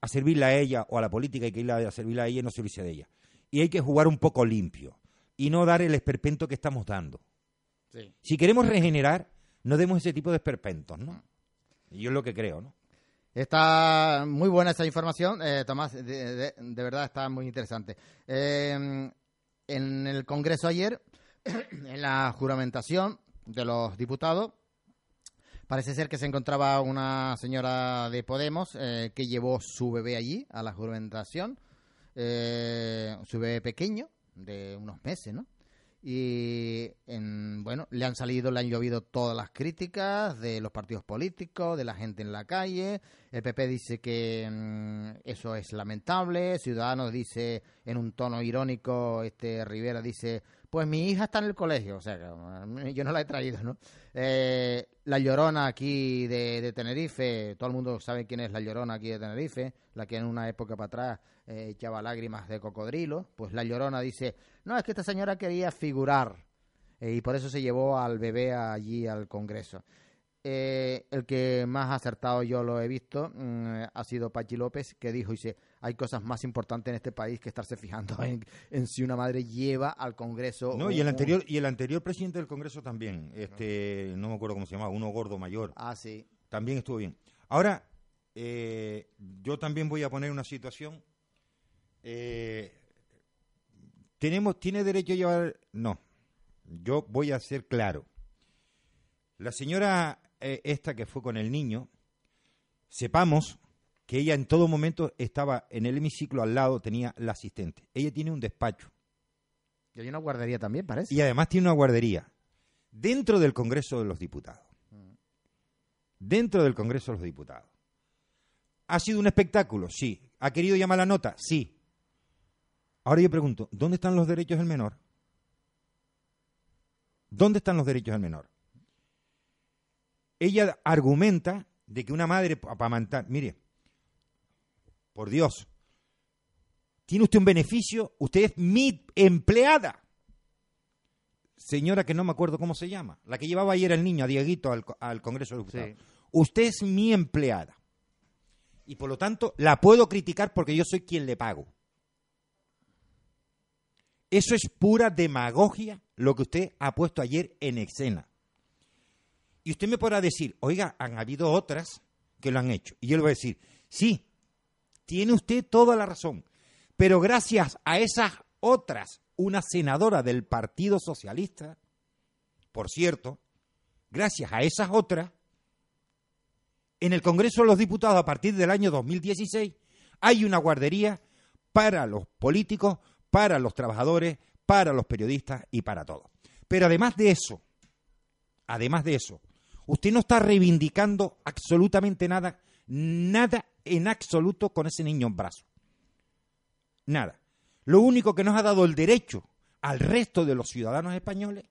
a servirla a ella, o a la política hay que ir a servirla a ella y no servirse de ella. Y hay que jugar un poco limpio y no dar el esperpento que estamos dando. Sí. Si queremos regenerar, no demos ese tipo de esperpentos, ¿no? Yo es lo que creo, ¿no? Está muy buena esa información, eh, Tomás, de, de- de verdad está muy interesante. Eh, en el Congreso ayer, en la juramentación de los diputados, parece ser que se encontraba una señora de Podemos eh, que llevó su bebé allí a la juramentación, eh, su bebé pequeño, de unos meses, ¿no? Y en, bueno, le han salido, le han llovido todas las críticas de los partidos políticos, de la gente en la calle. El PP dice que mm, eso es lamentable. Ciudadanos dice en un tono irónico, este Rivera dice, pues mi hija está en el colegio, o sea, yo no la he traído, ¿no? Eh, la Llorona aquí de, de, Tenerife, todo el mundo sabe quién es la Llorona aquí de Tenerife, la que en una época para atrás eh, echaba lágrimas de cocodrilo, pues la Llorona dice, no, es que esta señora quería figurar eh, y por eso se llevó al bebé allí al Congreso. Eh, el que más acertado yo lo he visto mm, ha sido Pachi López, que dijo, dice, hay cosas más importantes en este país que estarse fijando en, si una madre lleva al Congreso. No, y el anterior y el anterior presidente del Congreso también, este, no me acuerdo cómo se llamaba, uno gordo mayor. Ah, sí. También estuvo bien. Ahora, eh, yo también voy a poner una situación. Eh, tenemos, tiene derecho a llevar, no. Yo voy a ser claro. La señora eh, esta que fue con el niño, sepamos que ella en todo momento estaba en el hemiciclo al lado, tenía la asistente. Ella tiene un despacho. Y hay una guardería también, parece. Y además tiene una guardería dentro del Congreso de los Diputados. Dentro del Congreso de los Diputados. ¿Ha sido un espectáculo? Sí. ¿Ha querido llamar la nota? Sí. Ahora yo pregunto, ¿dónde están los derechos del menor? ¿Dónde están los derechos del menor? ella argumenta de que una madre para mantar, mire, por Dios, tiene usted un beneficio, usted es mi empleada. Señora que no me acuerdo cómo se llama, la que llevaba ayer al niño, a Dieguito, al, Congreso de Diputados. Usted es mi empleada. Y por lo tanto, la puedo criticar porque yo soy quien le pago. Eso es pura demagogia lo que usted ha puesto ayer en escena. Y usted me podrá decir, oiga, han habido otras que lo han hecho. Y yo le voy a decir, sí, tiene usted toda la razón. Pero gracias a esas otras, una senadora del Partido Socialista, por cierto, gracias a esas otras, en el Congreso de los Diputados a partir del año 2016 hay una guardería para los políticos, para los trabajadores, para los periodistas y para todos. Pero además de eso, además de eso, Usted no está reivindicando absolutamente nada, nada en absoluto con ese niño en brazos. Nada. Lo único que nos ha dado el derecho al resto de los ciudadanos españoles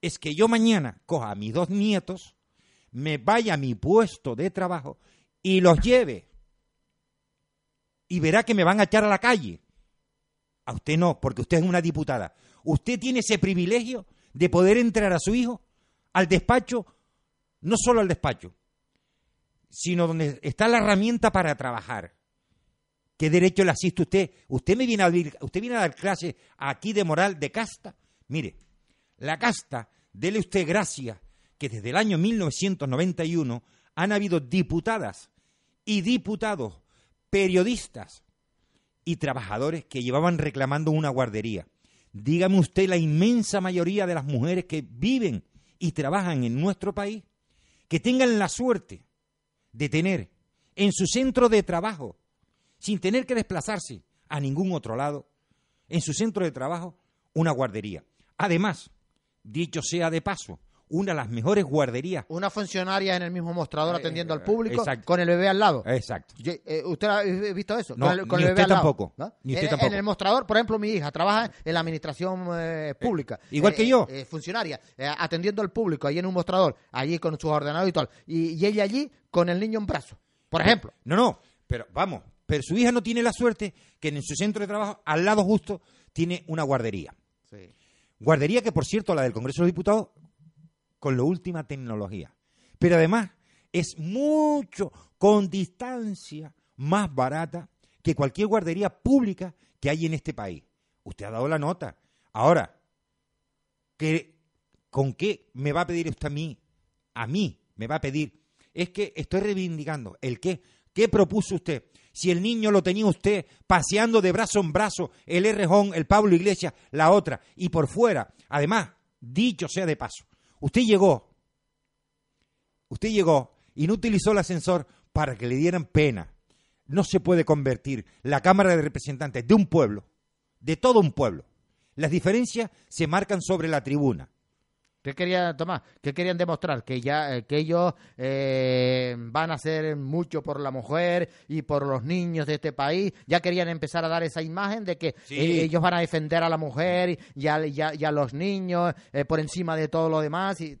es que yo mañana coja a mis dos nietos, me vaya a mi puesto de trabajo y los lleve. Y verá que me van a echar a la calle. A usted no, porque usted es una diputada. Usted tiene ese privilegio de poder entrar a su hijo al despacho no solo al despacho, sino donde está la herramienta para trabajar. ¿Qué derecho le asiste usted? Usted me viene a, usted viene a dar clase aquí de moral de casta. Mire, la casta, dele usted gracia que desde el año 1991 han habido diputadas y diputados, periodistas y trabajadores que llevaban reclamando una guardería. Dígame usted la inmensa mayoría de las mujeres que viven y trabajan en nuestro país que tengan la suerte de tener en su centro de trabajo, sin tener que desplazarse a ningún otro lado, en su centro de trabajo, una guardería. Además, dicho sea de paso, una de las mejores guarderías. Una funcionaria en el mismo mostrador atendiendo al público con el bebé al lado. Exacto. Eh, ¿Usted ha visto eso? No, con el, bebé tampoco. Ni usted en, tampoco. En el mostrador, por ejemplo, mi hija trabaja en la administración eh, pública. Eh, igual que yo. funcionaria, atendiendo al público, ahí en un mostrador, allí con sus ordenadores y tal. Y, ella allí con el niño en brazos, por ejemplo. No, no, pero vamos, pero su hija no tiene la suerte que en su centro de trabajo, al lado justo, tiene una guardería. Sí. Guardería que, por cierto, la del Congreso de los Diputados con la última tecnología. Pero además es mucho, con distancia, más barata que cualquier guardería pública que hay en este país. Usted ha dado la nota. Ahora, ¿con qué me va a pedir usted a mí? A mí me va a pedir. Es que estoy reivindicando el qué. ¿Qué propuso usted? Si el niño lo tenía usted paseando de brazo en brazo, el Errejón, el Pablo Iglesias, la otra, y por fuera. Además, dicho sea de paso, Usted llegó, usted llegó y no utilizó el ascensor para que le dieran pena. No se puede convertir la Cámara de Representantes de un pueblo, de todo un pueblo, Las diferencias se marcan sobre la tribuna. ¿Qué querían, Tomás? ¿Qué querían demostrar? Que ya eh, que ellos eh, van a hacer mucho por la mujer y por los niños de este país. Ya querían empezar a dar esa imagen de que Sí. eh, ellos van a defender a la mujer y a, y a- y a los niños eh, por encima de todo lo demás. Y,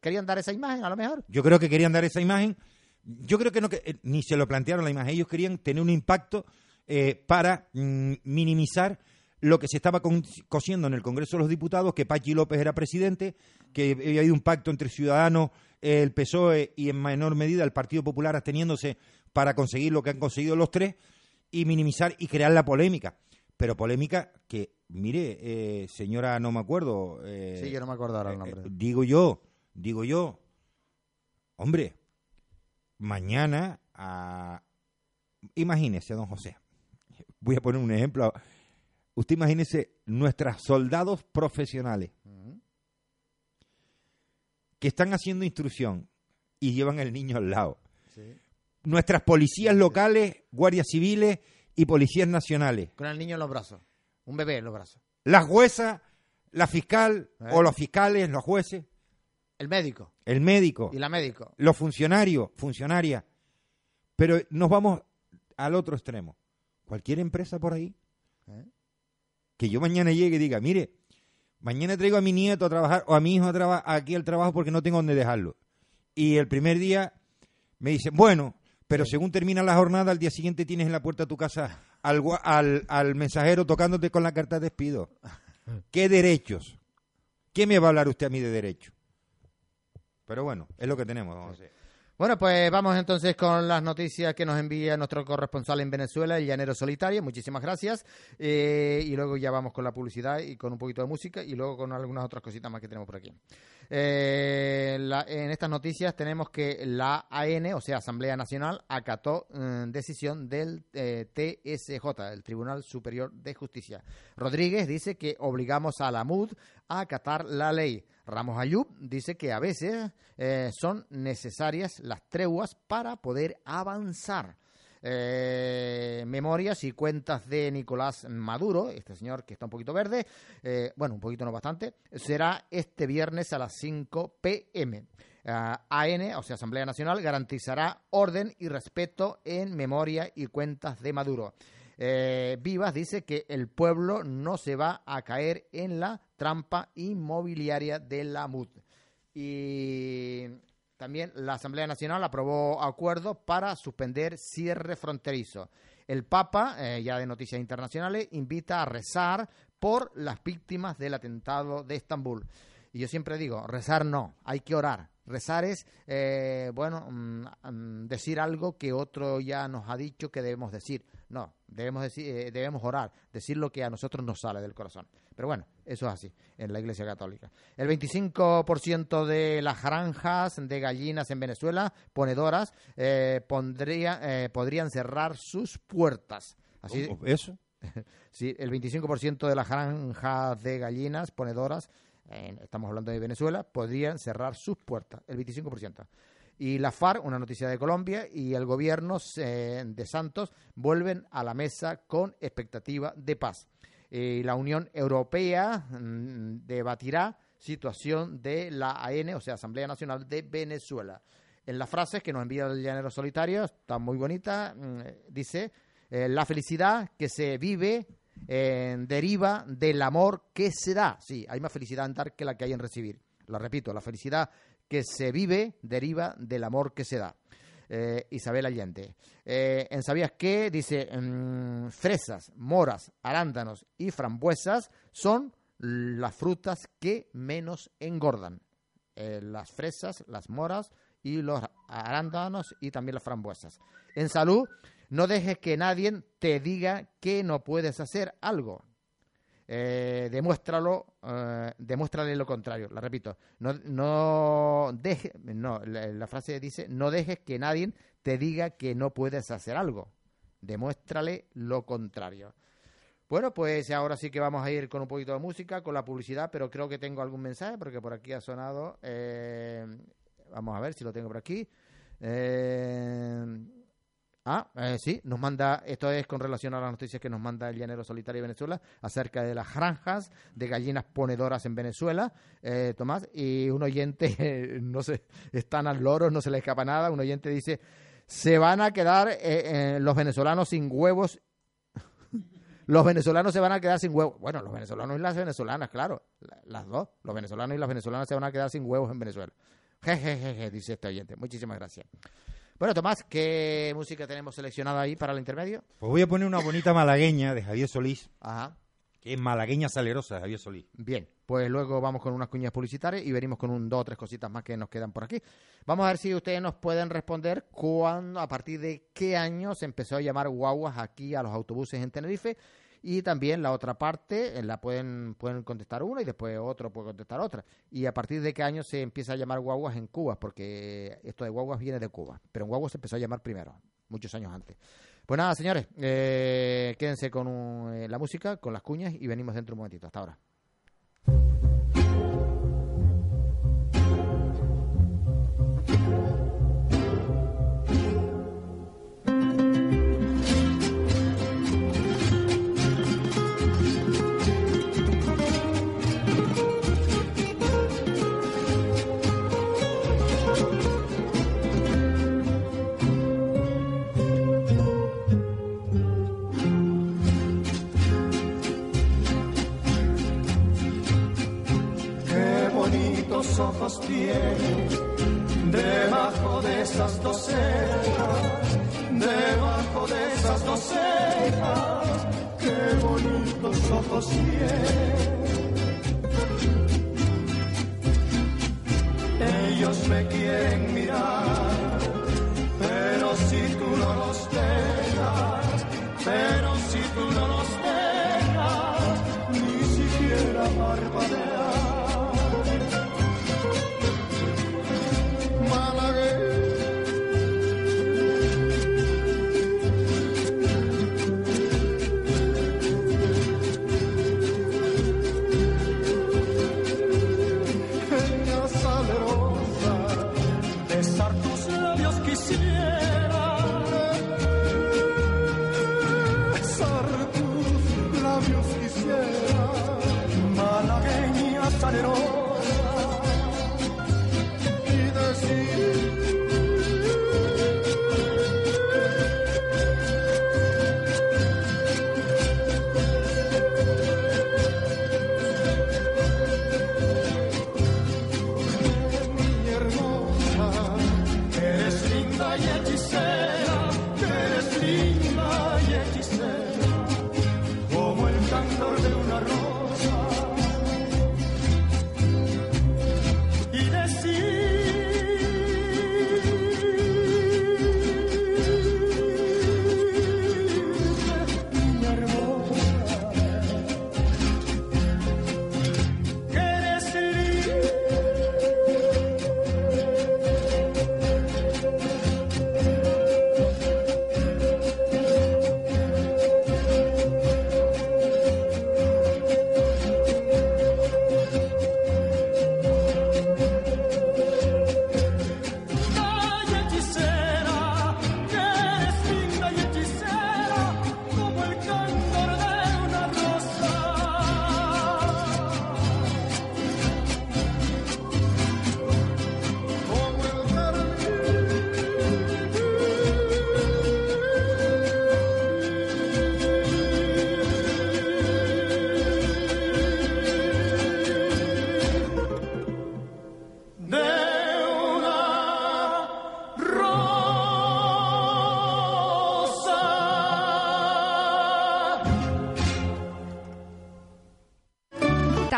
¿Querían dar esa imagen a lo mejor? Yo creo que querían dar esa imagen. Yo creo que, no, que ni se lo plantearon la imagen. Ellos querían tener un impacto eh, para mm, minimizar lo que se estaba cosiendo en el Congreso de los Diputados, que Pachi López era presidente, que había habido un pacto entre Ciudadanos, el PSOE y en menor medida el Partido Popular absteniéndose para conseguir lo que han conseguido los tres y minimizar y crear la polémica. Pero polémica que, mire, eh, señora, no me acuerdo. eh, Sí, yo no me acuerdo ahora el eh, nombre. eh, digo yo, digo yo, hombre, mañana, a... imagínese, don José, voy a poner un ejemplo. Usted imagínese nuestros soldados profesionales que están haciendo instrucción y llevan el niño al lado. Sí. Nuestras policías locales, guardias civiles y policías nacionales. Con el niño en los brazos. Un bebé en los brazos. Las juezas, la fiscal ¿Eh? o los fiscales, los jueces, El médico el médico. y la médico. los funcionarios, funcionarias. Pero nos vamos al otro extremo. Cualquier empresa por ahí, ¿Eh? Que yo mañana llegue y diga, mire, mañana traigo a mi nieto a trabajar o a mi hijo a traba- aquí al trabajo porque no tengo dónde dejarlo. Y el primer día me dice, bueno, pero según termina la jornada, al día siguiente tienes en la puerta de tu casa al, al, al mensajero tocándote con la carta de despido. ¿Qué derechos? ¿Qué me va a hablar usted a mí de derechos? Pero bueno, es lo que tenemos. don José. Bueno, pues vamos entonces con las noticias que nos envía nuestro corresponsal en Venezuela, el Llanero Solitario. Muchísimas gracias. Eh, y luego ya vamos con la publicidad y con un poquito de música y luego con algunas otras cositas más que tenemos por aquí. Eh, en estas noticias tenemos que la AN, o sea, Asamblea Nacional, acató eh, decisión del eh, TSJ, el Tribunal Superior de Justicia. Rodríguez dice que obligamos a la MUD a acatar la ley. Ramos Ayub dice que a veces eh, son necesarias las treguas para poder avanzar. Eh, memorias y cuentas de Nicolás Maduro, este señor que está un poquito verde, eh, bueno, un poquito no bastante, será este viernes a las 5 pm. Ah, AN, o sea, Asamblea Nacional, garantizará orden y respeto en memoria y cuentas de Maduro. Vivas dice que el pueblo no se va a caer en la trampa inmobiliaria de la MUD. Y también la Asamblea Nacional aprobó acuerdo para suspender cierre fronterizo. El Papa, eh, ya de noticias internacionales, invita a rezar por las víctimas del atentado de Estambul. Y yo siempre digo, rezar no, hay que orar. Rezar es, eh, bueno, mm, mm, decir algo que otro ya nos ha dicho que debemos decir. No, debemos, decir, eh, debemos orar, decir lo que a nosotros nos sale del corazón. Pero bueno, eso es así en la Iglesia Católica. El 25% de las granjas de gallinas en Venezuela, ponedoras, eh, pondría- eh, podrían cerrar sus puertas. Así, ¿Cómo? ¿Eso? Sí, el 25% de las granjas de gallinas ponedoras, eh, estamos hablando de Venezuela, podrían cerrar sus puertas, el 25%. Y la FARC, una noticia de Colombia, y el gobierno eh, de Santos vuelven a la mesa con expectativa de paz. Eh, la Unión Europea mm, debatirá situación de la AN, o sea, Asamblea Nacional de Venezuela. En las frases que nos envía el llanero solitario, está muy bonita, mm, dice, eh, la felicidad que se vive deriva del amor que se da. Sí, hay más felicidad en dar que la que hay en recibir. Lo repito, la felicidad que se vive deriva del amor que se da. Eh, Isabel Allende. Eh, en ¿Sabías qué? Dice, mm, fresas, moras, arándanos y frambuesas son las frutas que menos engordan. Eh, las fresas, las moras y los arándanos y también las frambuesas. En salud, no dejes que nadie te diga que no puedes hacer algo. Eh, demuéstralo, eh, demuéstrale lo contrario. La repito, no, no deje, no, la, frase dice, no dejes que nadie te diga que no puedes hacer algo. Demuéstrale lo contrario. Bueno, pues ahora sí que vamos a ir con un poquito de música, con la publicidad, pero creo que tengo algún mensaje porque por aquí ha sonado. eh, vamos a ver si lo tengo por aquí. Eh, Ah, eh, sí, nos manda, esto es con relación a las noticias que nos manda el llanero solitario de Venezuela acerca de las granjas de gallinas ponedoras en Venezuela, eh, Tomás, y un oyente, no sé, están al loro, no se le escapa nada, un oyente dice, se van a quedar eh, eh, los venezolanos sin huevos, los venezolanos se van a quedar sin huevos, bueno, los venezolanos y las venezolanas, claro, la- las dos, los venezolanos y las venezolanas se van a quedar sin huevos en Venezuela. Jejeje, dice este oyente, muchísimas gracias. Bueno, Tomás, ¿qué música tenemos seleccionada ahí para el intermedio? Pues voy a poner una bonita malagueña de Javier Solís, Ajá. que es malagueña salerosa de Javier Solís. Bien, pues luego vamos con unas cuñas publicitarias y venimos con un dos o tres cositas más que nos quedan por aquí. Vamos a ver si ustedes nos pueden responder cuándo, a partir de qué año se empezó a llamar guaguas aquí a los autobuses en Tenerife. Y también la otra parte, eh, la pueden, pueden contestar una y después otro puede contestar otra. Y a partir de qué año se empieza a llamar guaguas en Cuba, porque esto de guaguas viene de Cuba. Pero en guaguas se empezó a llamar primero, muchos años antes. Pues nada, señores, eh, quédense con eh, la música, con las cuñas y venimos dentro un momentito. Hasta ahora. Ojos debajo de esas dos cejas, debajo de esas dos cejas. Qué bonitos ojos tiene. Ellos me quieren mirar, pero si tú no los dejas, pero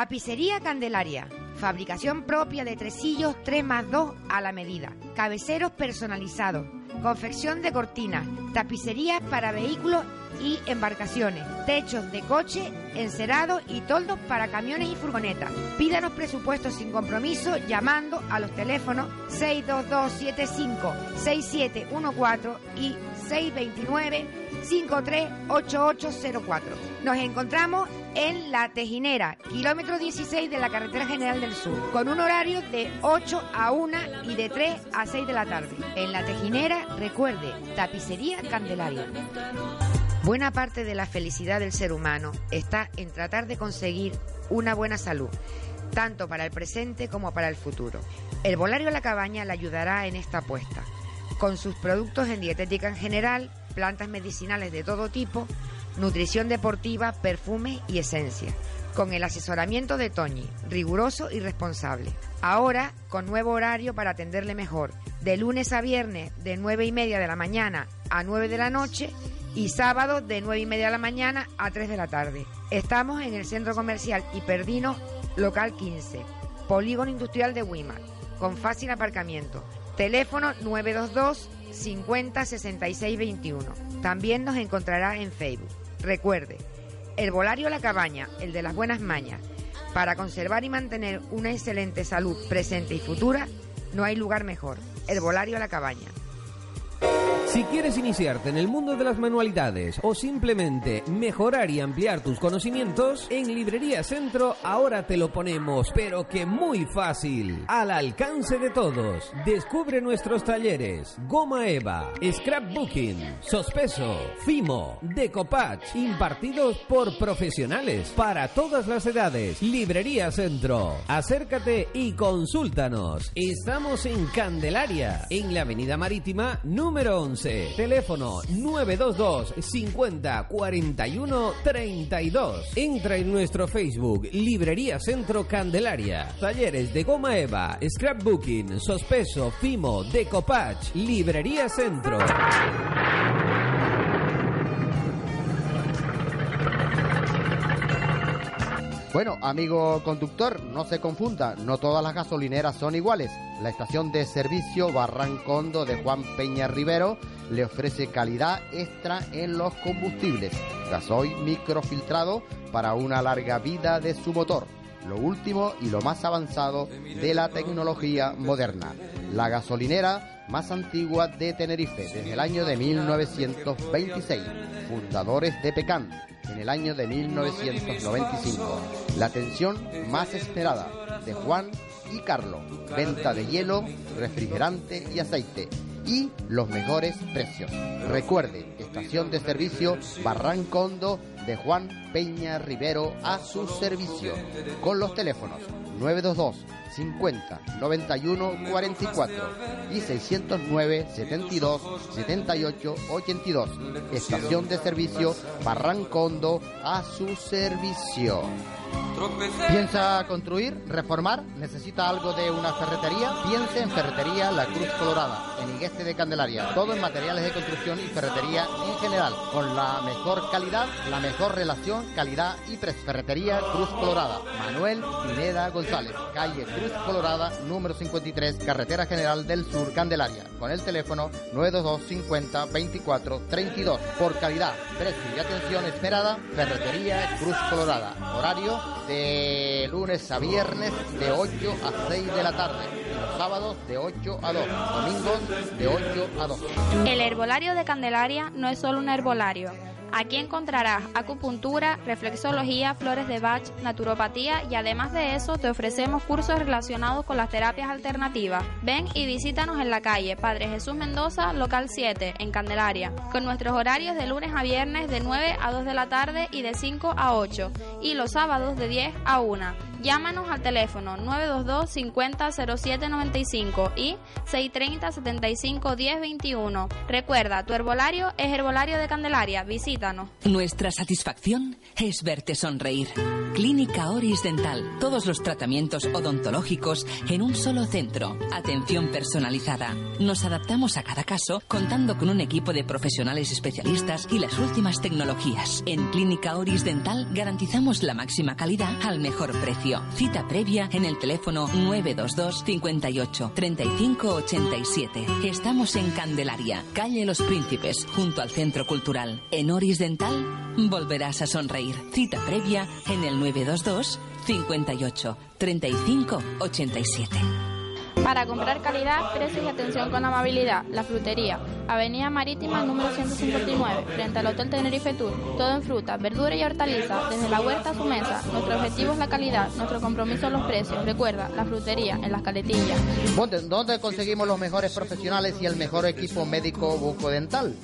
Tapicería Candelaria. Fabricación propia de tresillos 3 más 2 a la medida. Cabeceros personalizados. Confección de cortinas. Tapicería para vehículos y embarcaciones, techos de coche, encerados y toldos para camiones y furgonetas. Pídanos presupuestos sin compromiso llamando a los teléfonos 622756714 y 629-538804. Nos encontramos en La Tejinera, kilómetro 16 de la Carretera General del Sur, con un horario de 8 a 1 y de 3 a 6 de la tarde. En La Tejinera, recuerde, tapicería Candelaria. Buena parte de la felicidad del ser humano está en tratar de conseguir una buena salud, tanto para el presente como para el futuro. El Volario La Cabaña le ayudará en esta apuesta, con sus productos en dietética en general, plantas medicinales de todo tipo, nutrición deportiva, perfume y esencia, con el asesoramiento de Toñi, riguroso y responsable. Ahora, con nuevo horario para atenderle mejor, de lunes a viernes de 9 y media de la mañana a 9 de la noche y sábado de 9 y media de la mañana a 3 de la tarde. Estamos en el centro comercial Hiperdino, local 15, polígono industrial de Wimar, con fácil aparcamiento. Teléfono 922 50 66 21. También nos encontrará en Facebook. Recuerde, el Volario La Cabaña, el de las buenas mañas. Para conservar y mantener una excelente salud presente y futura, no hay lugar mejor. El Volario La Cabaña. Si quieres iniciarte en el mundo de las manualidades o simplemente mejorar y ampliar tus conocimientos, en Librería Centro ahora te lo ponemos, pero que muy fácil, al alcance de todos. Descubre nuestros talleres: Goma Eva, Scrapbooking, Sospeso, Fimo, Decopatch, impartidos por profesionales para todas las edades. Librería Centro. Acércate y consúltanos. Estamos en Candelaria, en la Avenida Marítima número 11. Teléfono 922 50 41 32. Entra en nuestro Facebook Librería Centro Candelaria. Talleres de goma eva, scrapbooking, sospeso, fimo, decopatch. Librería Centro. Bueno, amigo conductor, no se confunda, no todas las gasolineras son iguales. La estación de servicio Barrancondo de Juan Peña Rivero le ofrece calidad extra en los combustibles. Gasoil microfiltrado para una larga vida de su motor. Lo último y lo más avanzado de la tecnología moderna. La gasolinera más antigua de Tenerife desde el año de 1926. Fundadores de Pecan en el año de 1995. La atención más esperada de Juan y Carlos. Venta de hielo, refrigerante y aceite. Y los mejores precios. Recuerde, estación de servicio Barrancondo de Juan Peña Rivero a su servicio. Con los teléfonos 922 50 91 44 y 609 72 78 82. Estación de servicio Barrancondo a su servicio. ¿Piensa construir, reformar? ¿Necesita algo de una ferretería? Piense en Ferretería La Cruz Colorada, en Igueste de Candelaria. Todo en materiales de construcción y ferretería en general, con la mejor calidad, la mejor relación, calidad y precio. Ferretería Cruz Colorada, Manuel Pineda González, calle Cruz Colorada, número 53, Carretera General del Sur, Candelaria, con el teléfono 922 50 24 32. Por calidad, precio y atención esperada, Ferretería Cruz Colorada. Horario de lunes a viernes de 8 a 6 de la tarde y los sábados de 8 a 2, domingos de 8 a 2. El herbolario de Candelaria no es solo un herbolario. Aquí encontrarás acupuntura, reflexología, flores de Bach, naturopatía y además de eso te ofrecemos cursos relacionados con las terapias alternativas. Ven y visítanos en la calle Padre Jesús Mendoza, local 7, en Candelaria, con nuestros horarios de lunes a viernes de 9 a 2 de la tarde y de 5 a 8 y los sábados de 10 a 1. Llámanos al teléfono 922 50 07 95 y 630 75 10 21. Recuerda, tu herbolario es Herbolario de Candelaria. Visítanos. Nuestra satisfacción es verte sonreír. Clínica Oris Dental. Todos los tratamientos odontológicos en un solo centro. Atención personalizada. Nos adaptamos a cada caso contando con un equipo de profesionales especialistas y las últimas tecnologías. En Clínica Oris Dental garantizamos la máxima calidad al mejor precio. Cita previa en el teléfono 922 58 35 87. Estamos en Candelaria, calle Los Príncipes, junto al Centro Cultural. En Oris Dental volverás a sonreír. Cita previa en el 922 58 35 87. Para comprar calidad, precios y atención con amabilidad, La Frutería, Avenida Marítima número 159, frente al Hotel Tenerife Tour. Todo en fruta, verdura y hortalizas, desde la huerta a su mesa. Nuestro objetivo es la calidad, nuestro compromiso los precios. Recuerda, La Frutería, en las caletillas. ¿Dónde, dónde conseguimos los mejores profesionales y el mejor equipo médico bucodental?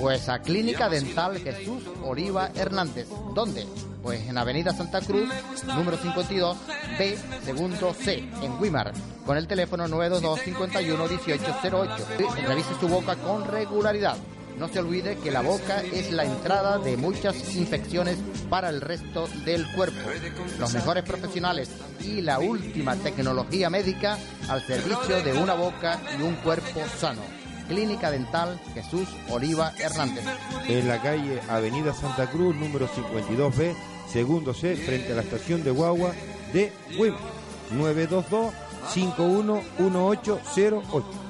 Pues a Clínica Dental Jesús Oliva Hernández. ¿Dónde? Pues en Avenida Santa Cruz, número 52, B, segundo C, en Wimar, con el teléfono 922 51 1808. Revise su boca con regularidad. No se olvide que la boca es la entrada de muchas infecciones para el resto del cuerpo. Los mejores profesionales y la última tecnología médica al servicio de una boca y un cuerpo sano. Clínica Dental Jesús Oliva Hernández. En la calle Avenida Santa Cruz, número 52B, segundo C, frente a la estación de Guagua de WIM. 922 511808.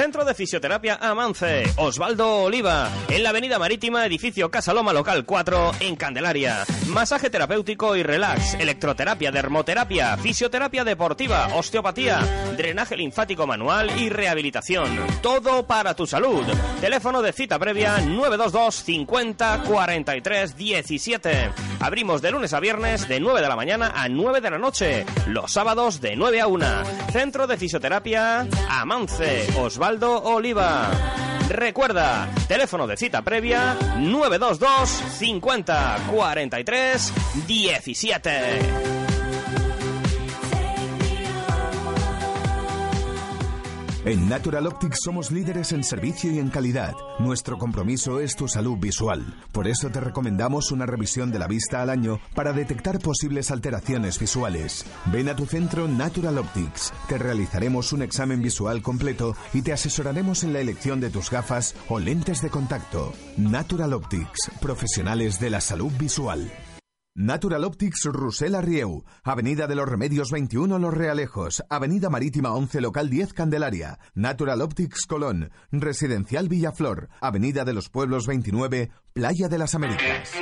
Centro de Fisioterapia Amance, Osvaldo Oliva, en la Avenida Marítima, edificio Casa Loma Local 4, en Candelaria. Masaje terapéutico y relax, electroterapia, dermoterapia, fisioterapia deportiva, osteopatía, drenaje linfático manual y rehabilitación. Todo para tu salud. Teléfono de cita previa 922 50 43 17. Abrimos de lunes a viernes de 9 de la mañana a 9 de la noche. Los sábados de 9 a 1. Centro de Fisioterapia Amance, Osvaldo Oliva. Recuerda, teléfono de cita previa 922 50 43 17. En Natural Optics somos líderes en servicio y en calidad. Nuestro compromiso es tu salud visual. Por eso te recomendamos una revisión de la vista al año para detectar posibles alteraciones visuales. Ven a tu centro Natural Optics. Te realizaremos un examen visual completo y te asesoraremos en la elección de tus gafas o lentes de contacto. Natural Optics, profesionales de la salud visual. Natural Optics Rusela Rieu, Avenida de los Remedios 21 Los Realejos, Avenida Marítima 11 Local 10 Candelaria, Natural Optics Colón, Residencial Villaflor, Avenida de los Pueblos 29, Playa de las Américas.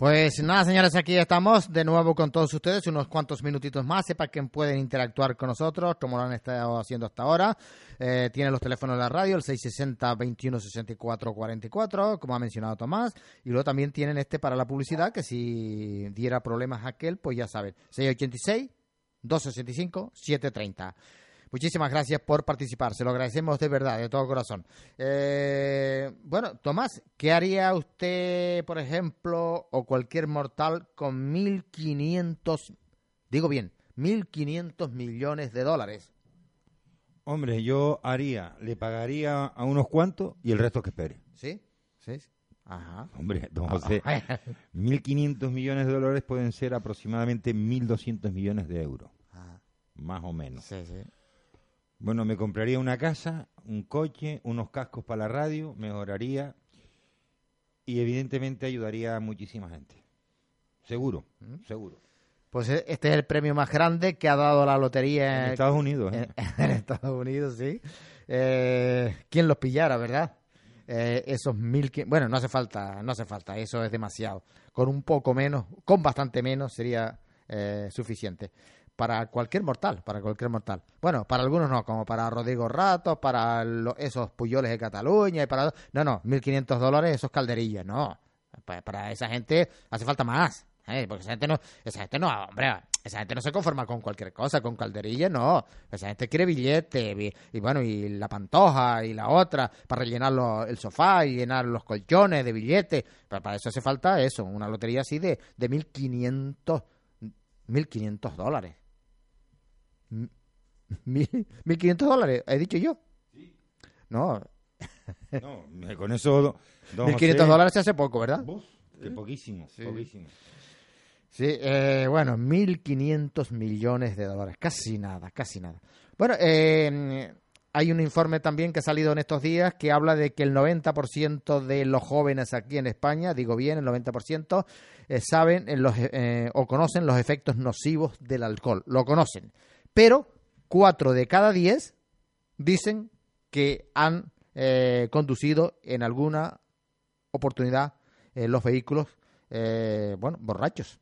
Pues nada, señores, aquí estamos de nuevo con todos ustedes, unos cuantos minutitos más, sepa que pueden interactuar con nosotros, como lo han estado haciendo hasta ahora. Eh, tienen los teléfonos de la radio, el 660-2164-44, como ha mencionado Tomás, y luego también tienen este para la publicidad, que si diera problemas aquel, pues ya saben, 686-265-730. Muchísimas gracias por participar, se lo agradecemos de verdad, de todo corazón. Eh, bueno, Tomás, ¿qué haría usted, por ejemplo, o cualquier mortal con 1.500, digo bien, 1.500 millones de dólares? Hombre, yo haría, le pagaría a unos cuantos y el resto que espere. ¿Sí? ¿Sí? Ajá. Hombre, don José, 1.500 millones de dólares pueden ser aproximadamente 1.200 millones de euros. Más o menos. Sí, sí. Bueno, me compraría una casa, un coche, unos cascos para la radio, mejoraría y evidentemente ayudaría a muchísima gente. Seguro, seguro. Pues e- este es el premio más grande que ha dado la lotería En Estados Unidos, ¿eh? En, Estados Unidos, sí. Eh, ¿Quién los pillara, verdad? Eh, esos mil... Bueno, no hace falta, no hace falta, eso es demasiado. Con un poco menos, con bastante menos sería eh, suficiente. Para cualquier mortal, para cualquier mortal. Bueno, para algunos no, como para Rodrigo Ratos, para esos Puyoles de Cataluña y para... No, no, 1.500 dólares, esos calderillas, no. Pa- Para, esa gente hace falta más. ¿eh? Porque esa gente no, esa gente no, hombre, esa gente no se conforma con cualquier cosa, con calderillas, no. Esa gente quiere billete, y, bueno, y la pantoja y la otra, para rellenar lo- el sofá y llenar los colchones de billetes. Pero para eso hace falta eso, una lotería así de, de 1.500 1.500 dólares. M- mil- ¿1.500 dólares? ¿He dicho yo? No, con eso, do- don 1.500 José, dólares se hace poco, ¿verdad? Uf, que poquísimo, poquísimo. Sí, eh, bueno, 1.500 millones de dólares, casi nada, casi nada. Bueno, eh, hay un informe también que ha salido en estos días que habla de que el 90% de los jóvenes aquí en España, digo bien, el 90%, eh, saben en los, eh, o conocen los efectos nocivos del alcohol. Lo conocen. Pero 4 de cada 10 dicen que han eh, conducido en alguna oportunidad los vehículos, bueno, borrachos.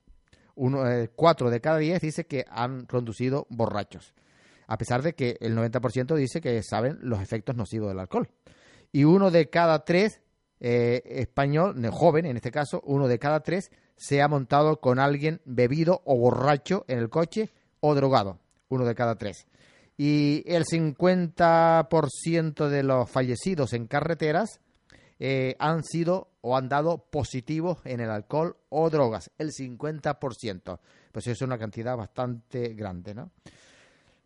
Uno, 4 de cada 10 dice que han conducido borrachos a pesar de que el 90% dice que saben los efectos nocivos del alcohol. Y uno de cada tres eh, español, joven en este caso, uno de cada tres se ha montado con alguien bebido o borracho en el coche o drogado, uno de cada tres. Y el 50% de los fallecidos en carreteras eh, han sido o han dado positivos en el alcohol o drogas, el 50%. Pues es una cantidad bastante grande, ¿no?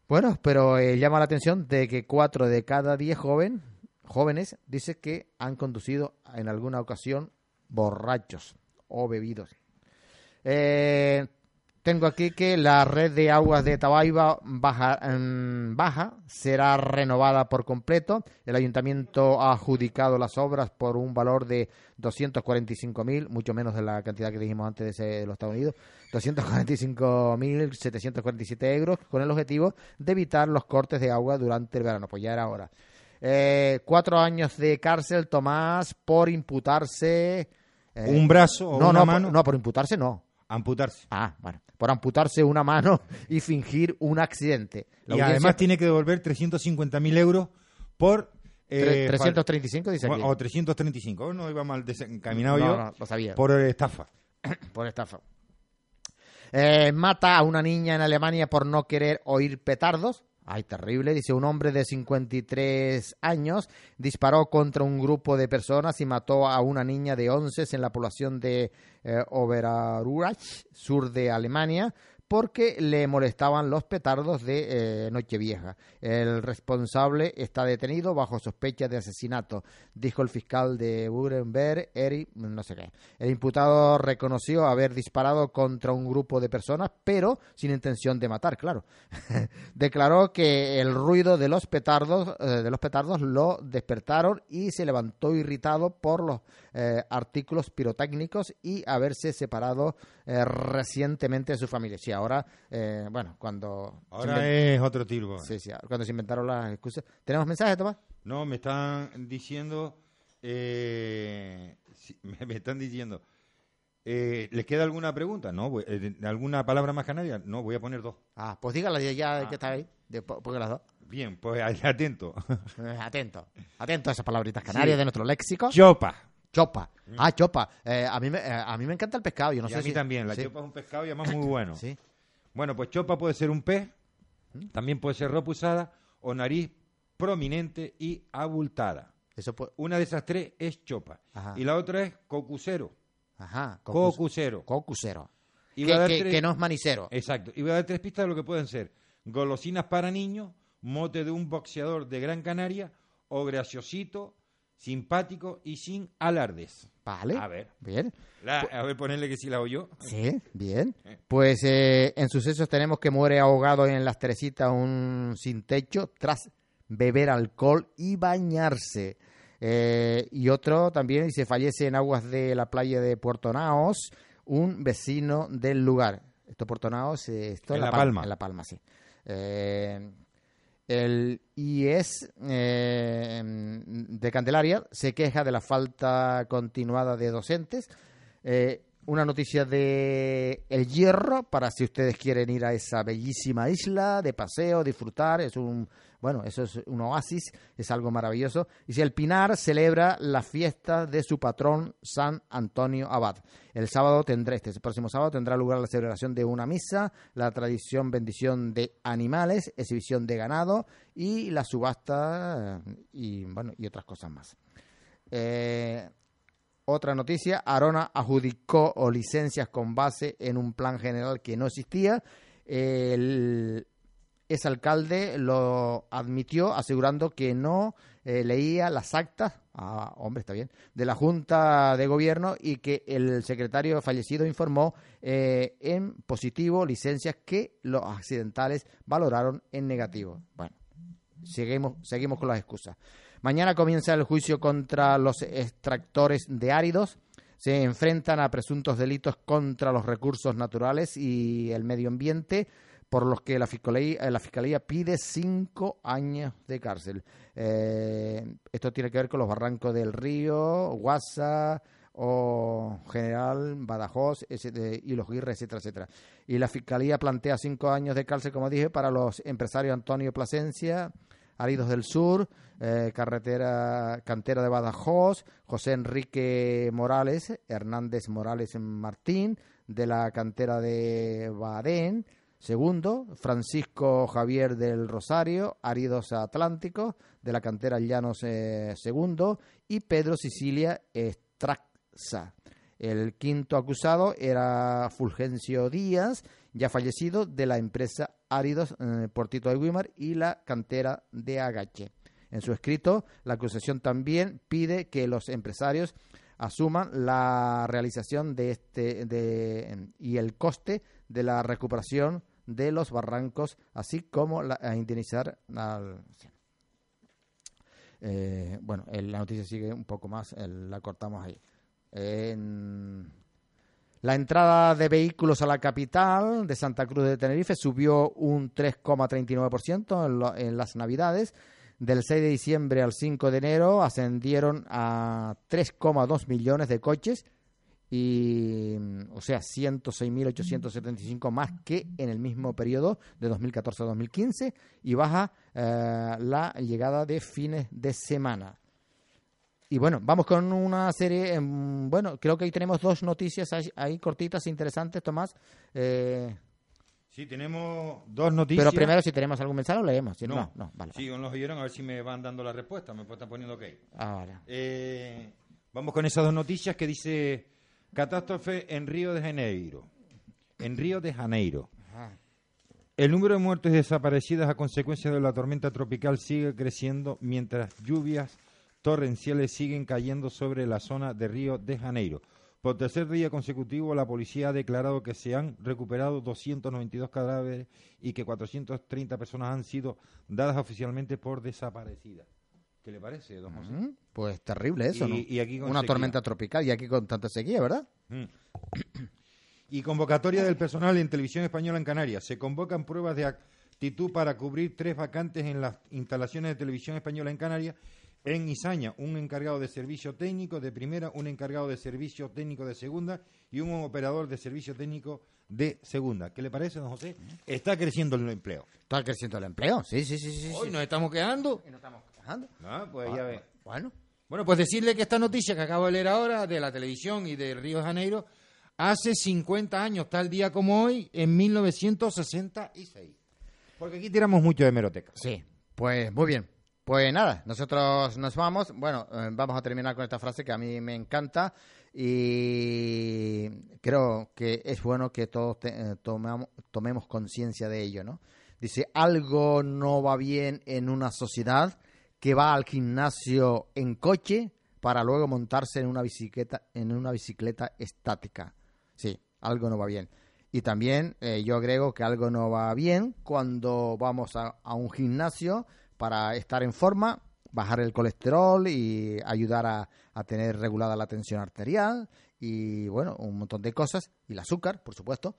Bueno, pero eh, llama la atención de que cuatro de cada diez joven, jóvenes dice que han conducido en alguna ocasión borrachos o bebidos. Eh, tengo aquí que la red de aguas de Tabaiba baja, mm, baja, será renovada por completo. El ayuntamiento ha adjudicado las obras por un valor de 245.000, mucho menos de la cantidad que dijimos antes de, los Estados Unidos, 245.747 euros, con el objetivo de evitar los cortes de agua durante el verano. Pues ya era hora. Eh, cuatro años de cárcel, Tomás, por imputarse... Eh, ¿Un brazo o una mano? no, por imputarse no Amputarse. Ah, bueno. Por amputarse una mano y fingir un accidente. y además tiene que devolver 350.000 euros por... Eh, 335 dice aquí. O 335. No iba mal desencaminado yo. No, lo sabía. Por estafa. por estafa. Eh, mata a una niña en Alemania por no querer oír petardos. Ay, terrible. Dice, un hombre de 53 años disparó contra un grupo de personas y mató a una niña de 11 en la población de eh, Oberarurach, sur de Alemania porque le molestaban los petardos de eh, Nochevieja. El responsable está detenido bajo sospecha de asesinato, dijo el fiscal de Burenberg, Eri, no sé qué. El imputado reconoció haber disparado contra un grupo de personas, pero sin intención de matar, claro. Declaró que el ruido de los petardos, eh, de los petardos lo despertaron y se levantó irritado por los eh, artículos pirotécnicos y haberse separado recientemente de su familia ahora, eh, bueno, cuando... Ahora es otro tiro. Sí, sí, cuando se inventaron las excusas. ¿Tenemos mensajes, Tomás? No, me están diciendo... Eh, me, están diciendo... Eh, ¿Les queda alguna pregunta? ¿No? Eh, ¿Alguna palabra más canaria? No, voy a poner dos. Ah, pues dígala ya ah. que está ahí. Porque las dos. Bien, pues atento. atento. Atento a esas palabritas canarias de nuestro léxico. Chopa. Chopa. Mm. Ah, chopa. a, mí me, a mí me encanta el pescado. Yo no sé a mí también. La chopa es un pescado y además muy bueno. sí. Bueno, pues chopa puede ser un pez, también puede ser ropa usada o nariz prominente y abultada. Eso Una de esas tres es chopa. Y la otra es cocusero. Ajá. Cocusero. Cocusero. que, no es manicero. Exacto. Y voy a dar tres pistas de lo que pueden ser. Golosinas para niños, mote de un boxeador de Gran Canaria o graciosito, simpático y sin alardes. Vale. A ver. Bien. a ver, ponerle que sí la oyó. Sí, bien. Eh. Pues eh, en sucesos tenemos que muere ahogado en las Teresitas un sin techo tras beber alcohol y bañarse. Eh, y otro también, y se fallece en aguas de la playa de Puerto Naos, un vecino del lugar. Esto Puerto Naos, esto en La, Palma. En La Palma, sí. El IES eh, de Candelaria se queja de la falta continuada de docentes. Eh, una noticia de El Hierro para si ustedes quieren ir a esa bellísima isla de paseo, disfrutar. Es un bueno, eso es un oasis, es algo maravilloso. Y si el Pinar celebra la fiesta de su patrón San Antonio Abad. El sábado tendrá, este próximo sábado tendrá lugar la celebración de una misa, la tradición bendición de animales, exhibición de ganado y la subasta y bueno, y otras cosas más. Eh, otra noticia, Arona adjudicó licencias con base en un plan general que no existía. El, ese alcalde lo admitió asegurando que no eh, leía las actas, ah, hombre, está bien, de la Junta de Gobierno y que el secretario fallecido informó eh, en positivo licencias que los accidentales valoraron en negativo. Bueno, seguimos con las excusas. Mañana comienza el juicio contra los extractores de áridos. Se enfrentan a presuntos delitos contra los recursos naturales y el medio ambiente, por los que la Fiscalía, la fiscalía pide cinco años de cárcel. Eh, esto tiene que ver con los barrancos del río, Guasa o General, Badajoz y los Guirres, etcétera, etcétera. Y la Fiscalía plantea cinco años de cárcel, como dije, para los empresarios Antonio Plasencia, Aridos del Sur, eh, carretera Cantera de Badajoz, José Enrique Morales, Hernández Morales Martín, de la cantera de Badén, segundo, Francisco Javier del Rosario, Aridos Atlánticos, de la cantera Llanos eh, segundo, y Pedro Sicilia Estraxa. El quinto acusado era Fulgencio Díaz, ya fallecido, de la empresa Áridos eh, Portito de Guimar y la cantera de Agache. En su escrito, la acusación también pide que los empresarios asuman la realización de este de, y el coste de la recuperación de los barrancos, así como la, a indemnizar al. Eh, bueno, la noticia sigue un poco más, la cortamos ahí. En la entrada de vehículos a la capital de Santa Cruz de Tenerife subió un 3,39% en, en las Navidades. Del 6 de diciembre al 5 de enero ascendieron a 3,2 millones de coches y o sea 106.875 más que en el mismo periodo de 2014 a 2015 y baja eh, la llegada de fines de semana. Y bueno, vamos con una serie, em, bueno, creo que ahí tenemos dos noticias ahí, cortitas, interesantes, Tomás. Eh, sí, tenemos dos noticias. Pero primero, si tenemos algún mensaje, lo leemos. Si no, no, vale. Sí, los oyeron, a ver si me van dando la respuesta, me están poniendo ok. Ah, vale. Eh, vamos con esas dos noticias que dice catástrofe en Río de Janeiro. En Río de Janeiro. El número de muertes y desaparecidas a consecuencia de la tormenta tropical sigue creciendo mientras lluvias torrenciales siguen cayendo sobre la zona de Río de Janeiro. Por tercer día consecutivo, la policía ha declarado que se han recuperado 292 cadáveres y que 430 personas han sido dadas oficialmente por desaparecidas. ¿Qué le parece, don José? pues terrible eso, ¿no? Una tormenta tropical y aquí con tanta sequía, ¿verdad? y convocatoria del personal en Televisión Española en Canarias. Se convocan pruebas de actitud para cubrir tres vacantes en las instalaciones de Televisión Española en Canarias en Izaña, un encargado de servicio técnico de primera, un encargado de servicio técnico de segunda y un operador de servicio técnico de segunda. ¿Qué le parece, don José? Está creciendo el empleo. Está creciendo el empleo, sí, sí, sí. sí Hoy nos estamos quedando. nos estamos Ah, pues ya ve. Bueno. Bueno, pues decirle que esta noticia que acabo de leer ahora de la televisión y de Río de Janeiro hace 50 años, tal día como hoy, en 1966. Porque aquí tiramos mucho de meroteca. Sí, pues muy bien. Pues nada, nosotros nos vamos. Bueno, eh, vamos a terminar con esta frase que a mí me encanta y creo que es bueno que todos eh, tomemos conciencia de ello, ¿no? Dice, algo no va bien en una sociedad que va al gimnasio en coche para luego montarse en una bicicleta, en una bicicleta estática. Sí, algo no va bien. Y también eh, yo agrego que algo no va bien cuando vamos a un gimnasio para estar en forma, bajar el colesterol y ayudar a, tener regulada la tensión arterial y bueno, un montón de cosas y el azúcar, por supuesto.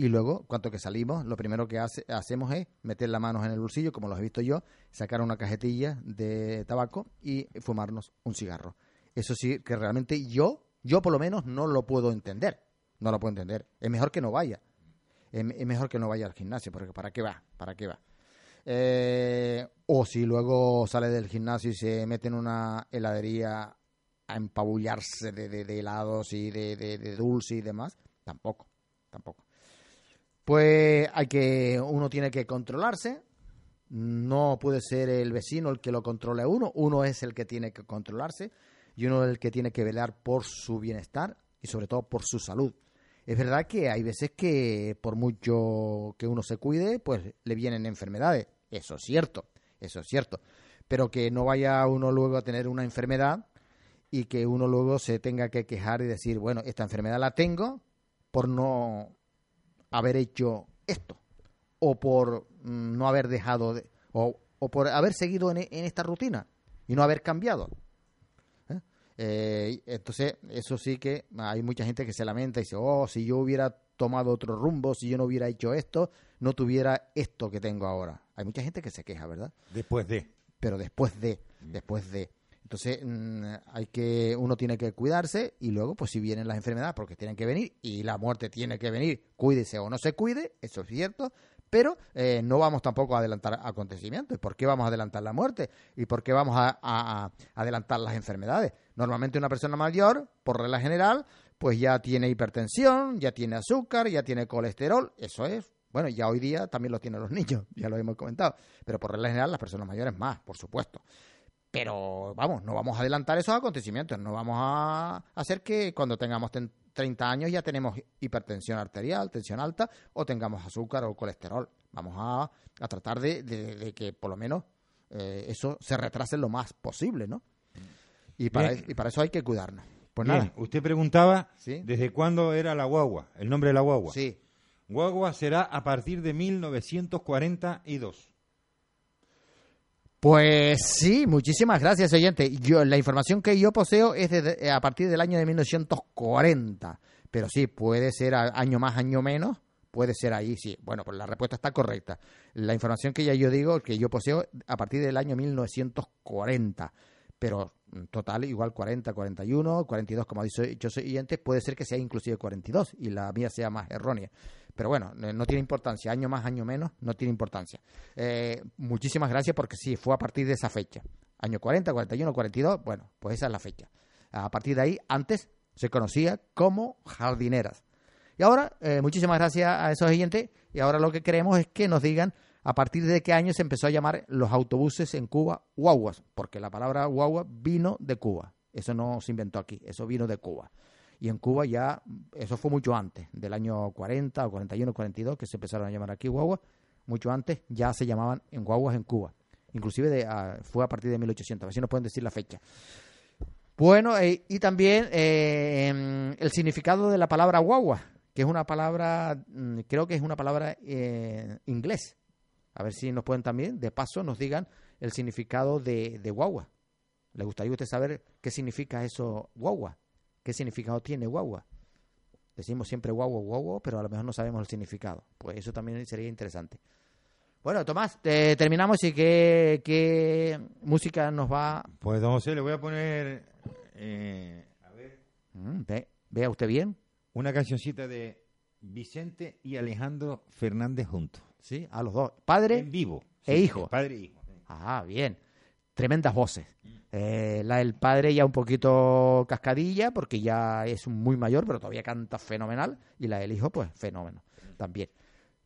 Y luego, cuanto que salimos, lo primero que hacemos es meter las manos en el bolsillo, como lo he visto yo, sacar una cajetilla de tabaco y fumarnos un cigarro. Eso sí, que realmente yo, yo por lo menos no lo puedo entender. No lo puedo entender. Es mejor que no vaya. Es, mejor que no vaya al gimnasio, porque ¿para qué va? ¿Para qué va? Eh, o si luego sale del gimnasio y se mete en una heladería a empabullarse de, helados y de, de, dulce y demás, tampoco, tampoco. Pues hay que, uno tiene que controlarse, no puede ser el vecino el que lo controle a uno, uno es el que tiene que controlarse y uno es el que tiene que velar por su bienestar y sobre todo por su salud. Es verdad que hay veces que por mucho que uno se cuide, pues le vienen enfermedades. Eso es cierto, eso es cierto. Pero que no vaya uno luego a tener una enfermedad y que uno luego se tenga que quejar y decir, bueno, esta enfermedad la tengo por no haber hecho esto o por mm, no haber dejado de, o o por haber seguido en, en esta rutina y no haber cambiado. ¿Eh? Eh, entonces, eso sí que hay mucha gente que se lamenta y dice, oh, si yo hubiera tomado otro rumbo, si yo no hubiera hecho esto, no tuviera esto que tengo ahora. Hay mucha gente que se queja, ¿verdad? Después de. Pero después de, después de. Entonces, mm, hay que, uno tiene que cuidarse y luego, pues si vienen las enfermedades, porque tienen que venir y la muerte tiene que venir, cuídese o no se cuide, eso es cierto, pero eh, no vamos tampoco a adelantar acontecimientos. ¿Y por qué vamos a adelantar la muerte? ¿Y por qué vamos a adelantar las enfermedades? Normalmente una persona mayor, por regla general, pues ya tiene hipertensión, ya tiene azúcar, ya tiene colesterol, eso es. Bueno, ya hoy día también lo tienen los niños, ya lo hemos comentado, pero por regla general las personas mayores más, por supuesto. Pero vamos, no vamos a adelantar esos acontecimientos, no vamos a hacer que cuando tengamos ten- 30 años ya tenemos hipertensión arterial, tensión alta, o tengamos azúcar o colesterol. Vamos a, a tratar de, de- de que por lo menos eh, eso se retrase lo más posible, ¿no? Y para, Bien. y para eso hay que cuidarnos. Pues Bien, nada, usted preguntaba Sí. desde cuándo era la guagua, el nombre de la guagua. sí. Guagua será a partir de 1942. Pues sí, muchísimas gracias, oyente. Yo, la información que yo poseo es a partir del año de 1940. Pero sí, puede ser año más, año menos. Puede ser ahí, sí. Bueno, pues la respuesta está correcta. La información que ya yo digo, que yo poseo, a partir del año 1940. Pero mm, total, igual 40, 41, 42, como ha dicho dicho ese oyente, puede ser que sea inclusive 42 y la mía sea más errónea. Pero bueno, no no tiene importancia. Año más, año menos, no tiene importancia. Eh, muchísimas gracias porque sí, fue a partir de esa fecha. Año 40, 41, 42, bueno, pues esa es la fecha. A partir de ahí, antes se conocía como jardineras. Y ahora, eh, muchísimas gracias a esos oyentes. Y ahora lo que queremos es que nos digan a partir de qué año se empezó a llamar los autobuses en Cuba guaguas, porque la palabra guagua vino de Cuba. Eso no se inventó aquí, eso vino de Cuba. Y en Cuba ya, eso fue mucho antes, del año 40 o 41, 42, que se empezaron a llamar aquí guaguas. Mucho antes ya se llamaban en guaguas en Cuba. Inclusive de, ah, fue a partir de 1800. A ver si nos pueden decir la fecha. Bueno, eh, y también eh, el significado de la palabra guagua, que es una palabra, mm, creo que es una palabra eh, inglés. A ver si nos pueden también, de paso, nos digan el significado de, de guagua. ¿Le gustaría a usted saber qué significa eso guagua? ¿Qué significado tiene guagua? Decimos siempre guagua, guagua, pero a lo mejor no sabemos el significado. Pues eso también sería interesante. Bueno, Tomás, terminamos y qué, qué música nos va... Pues don José, le voy a poner eh, a ver, Mm, ve- vea usted bien. una cancioncita de Vicente y Alejandro Fernández juntos. Sí, a los dos. Padre En vivo. e hijo. Padre e hijo. Ah, bien. Tremendas voces. Eh, la del padre ya un poquito cascadilla, porque ya es muy mayor, pero todavía canta fenomenal. Y la del hijo, pues, fenómeno también.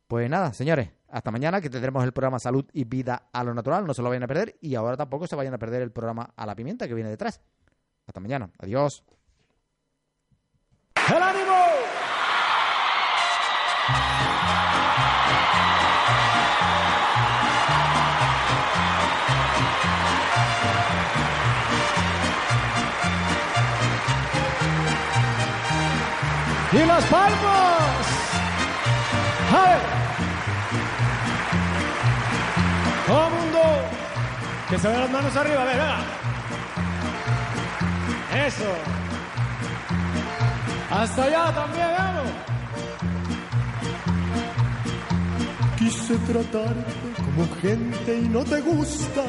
Pues nada, señores, hasta mañana que tendremos el programa Salud y Vida a lo Natural. No se lo vayan a perder. Y ahora tampoco se vayan a perder el programa A la Pimienta que viene detrás. Hasta mañana. Adiós. ¡El ánimo! ¡Y las palmas! ¡A! Todo mundo que se ve las manos arriba, a ver, venga. Eso. Hasta allá también, vamos. Quise tratarte como gente y no te gusta.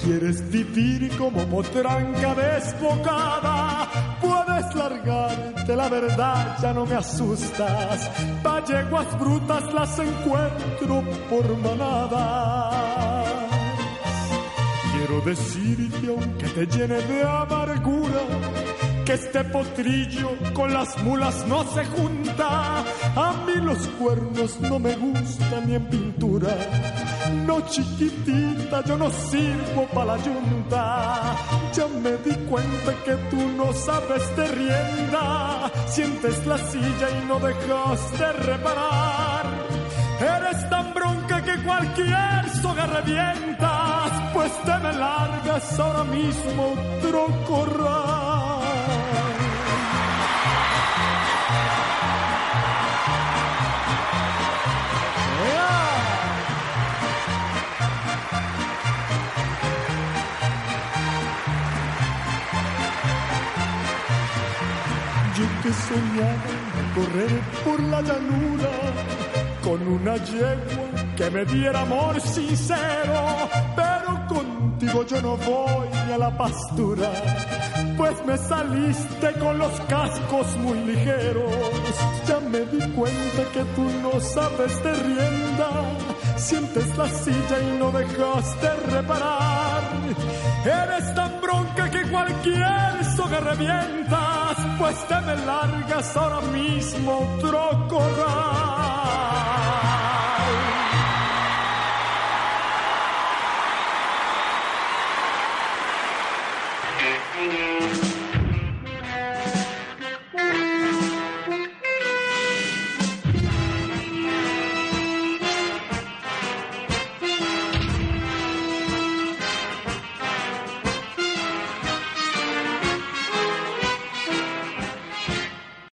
Quieres vivir como potranca desbocada. Puedes largarte, la verdad ya no me asustas. Valleguas brutas las encuentro por manadas. Quiero decirte, aunque te llene de amargura, que este potrillo con las mulas no se junta. A mí los cuernos no me gustan ni en pintura. No chiquitita, yo no sirvo para la yunta. Ya me di cuenta que tú no sabes de rienda. Sientes la silla y no dejas de reparar. Eres tan bronca que cualquier soga revientas, pues te me largas ahora mismo otro corral. Que soñaba correr por la llanura con una yegua que me diera amor sincero, pero contigo yo no voy a la pastura, pues me saliste con los cascos muy ligeros. Ya me di cuenta que tú no sabes de rienda, sientes la silla y no dejas de reparar. Eres tan bronca que cualquier soga revientas, pues te me largas ahora mismo otro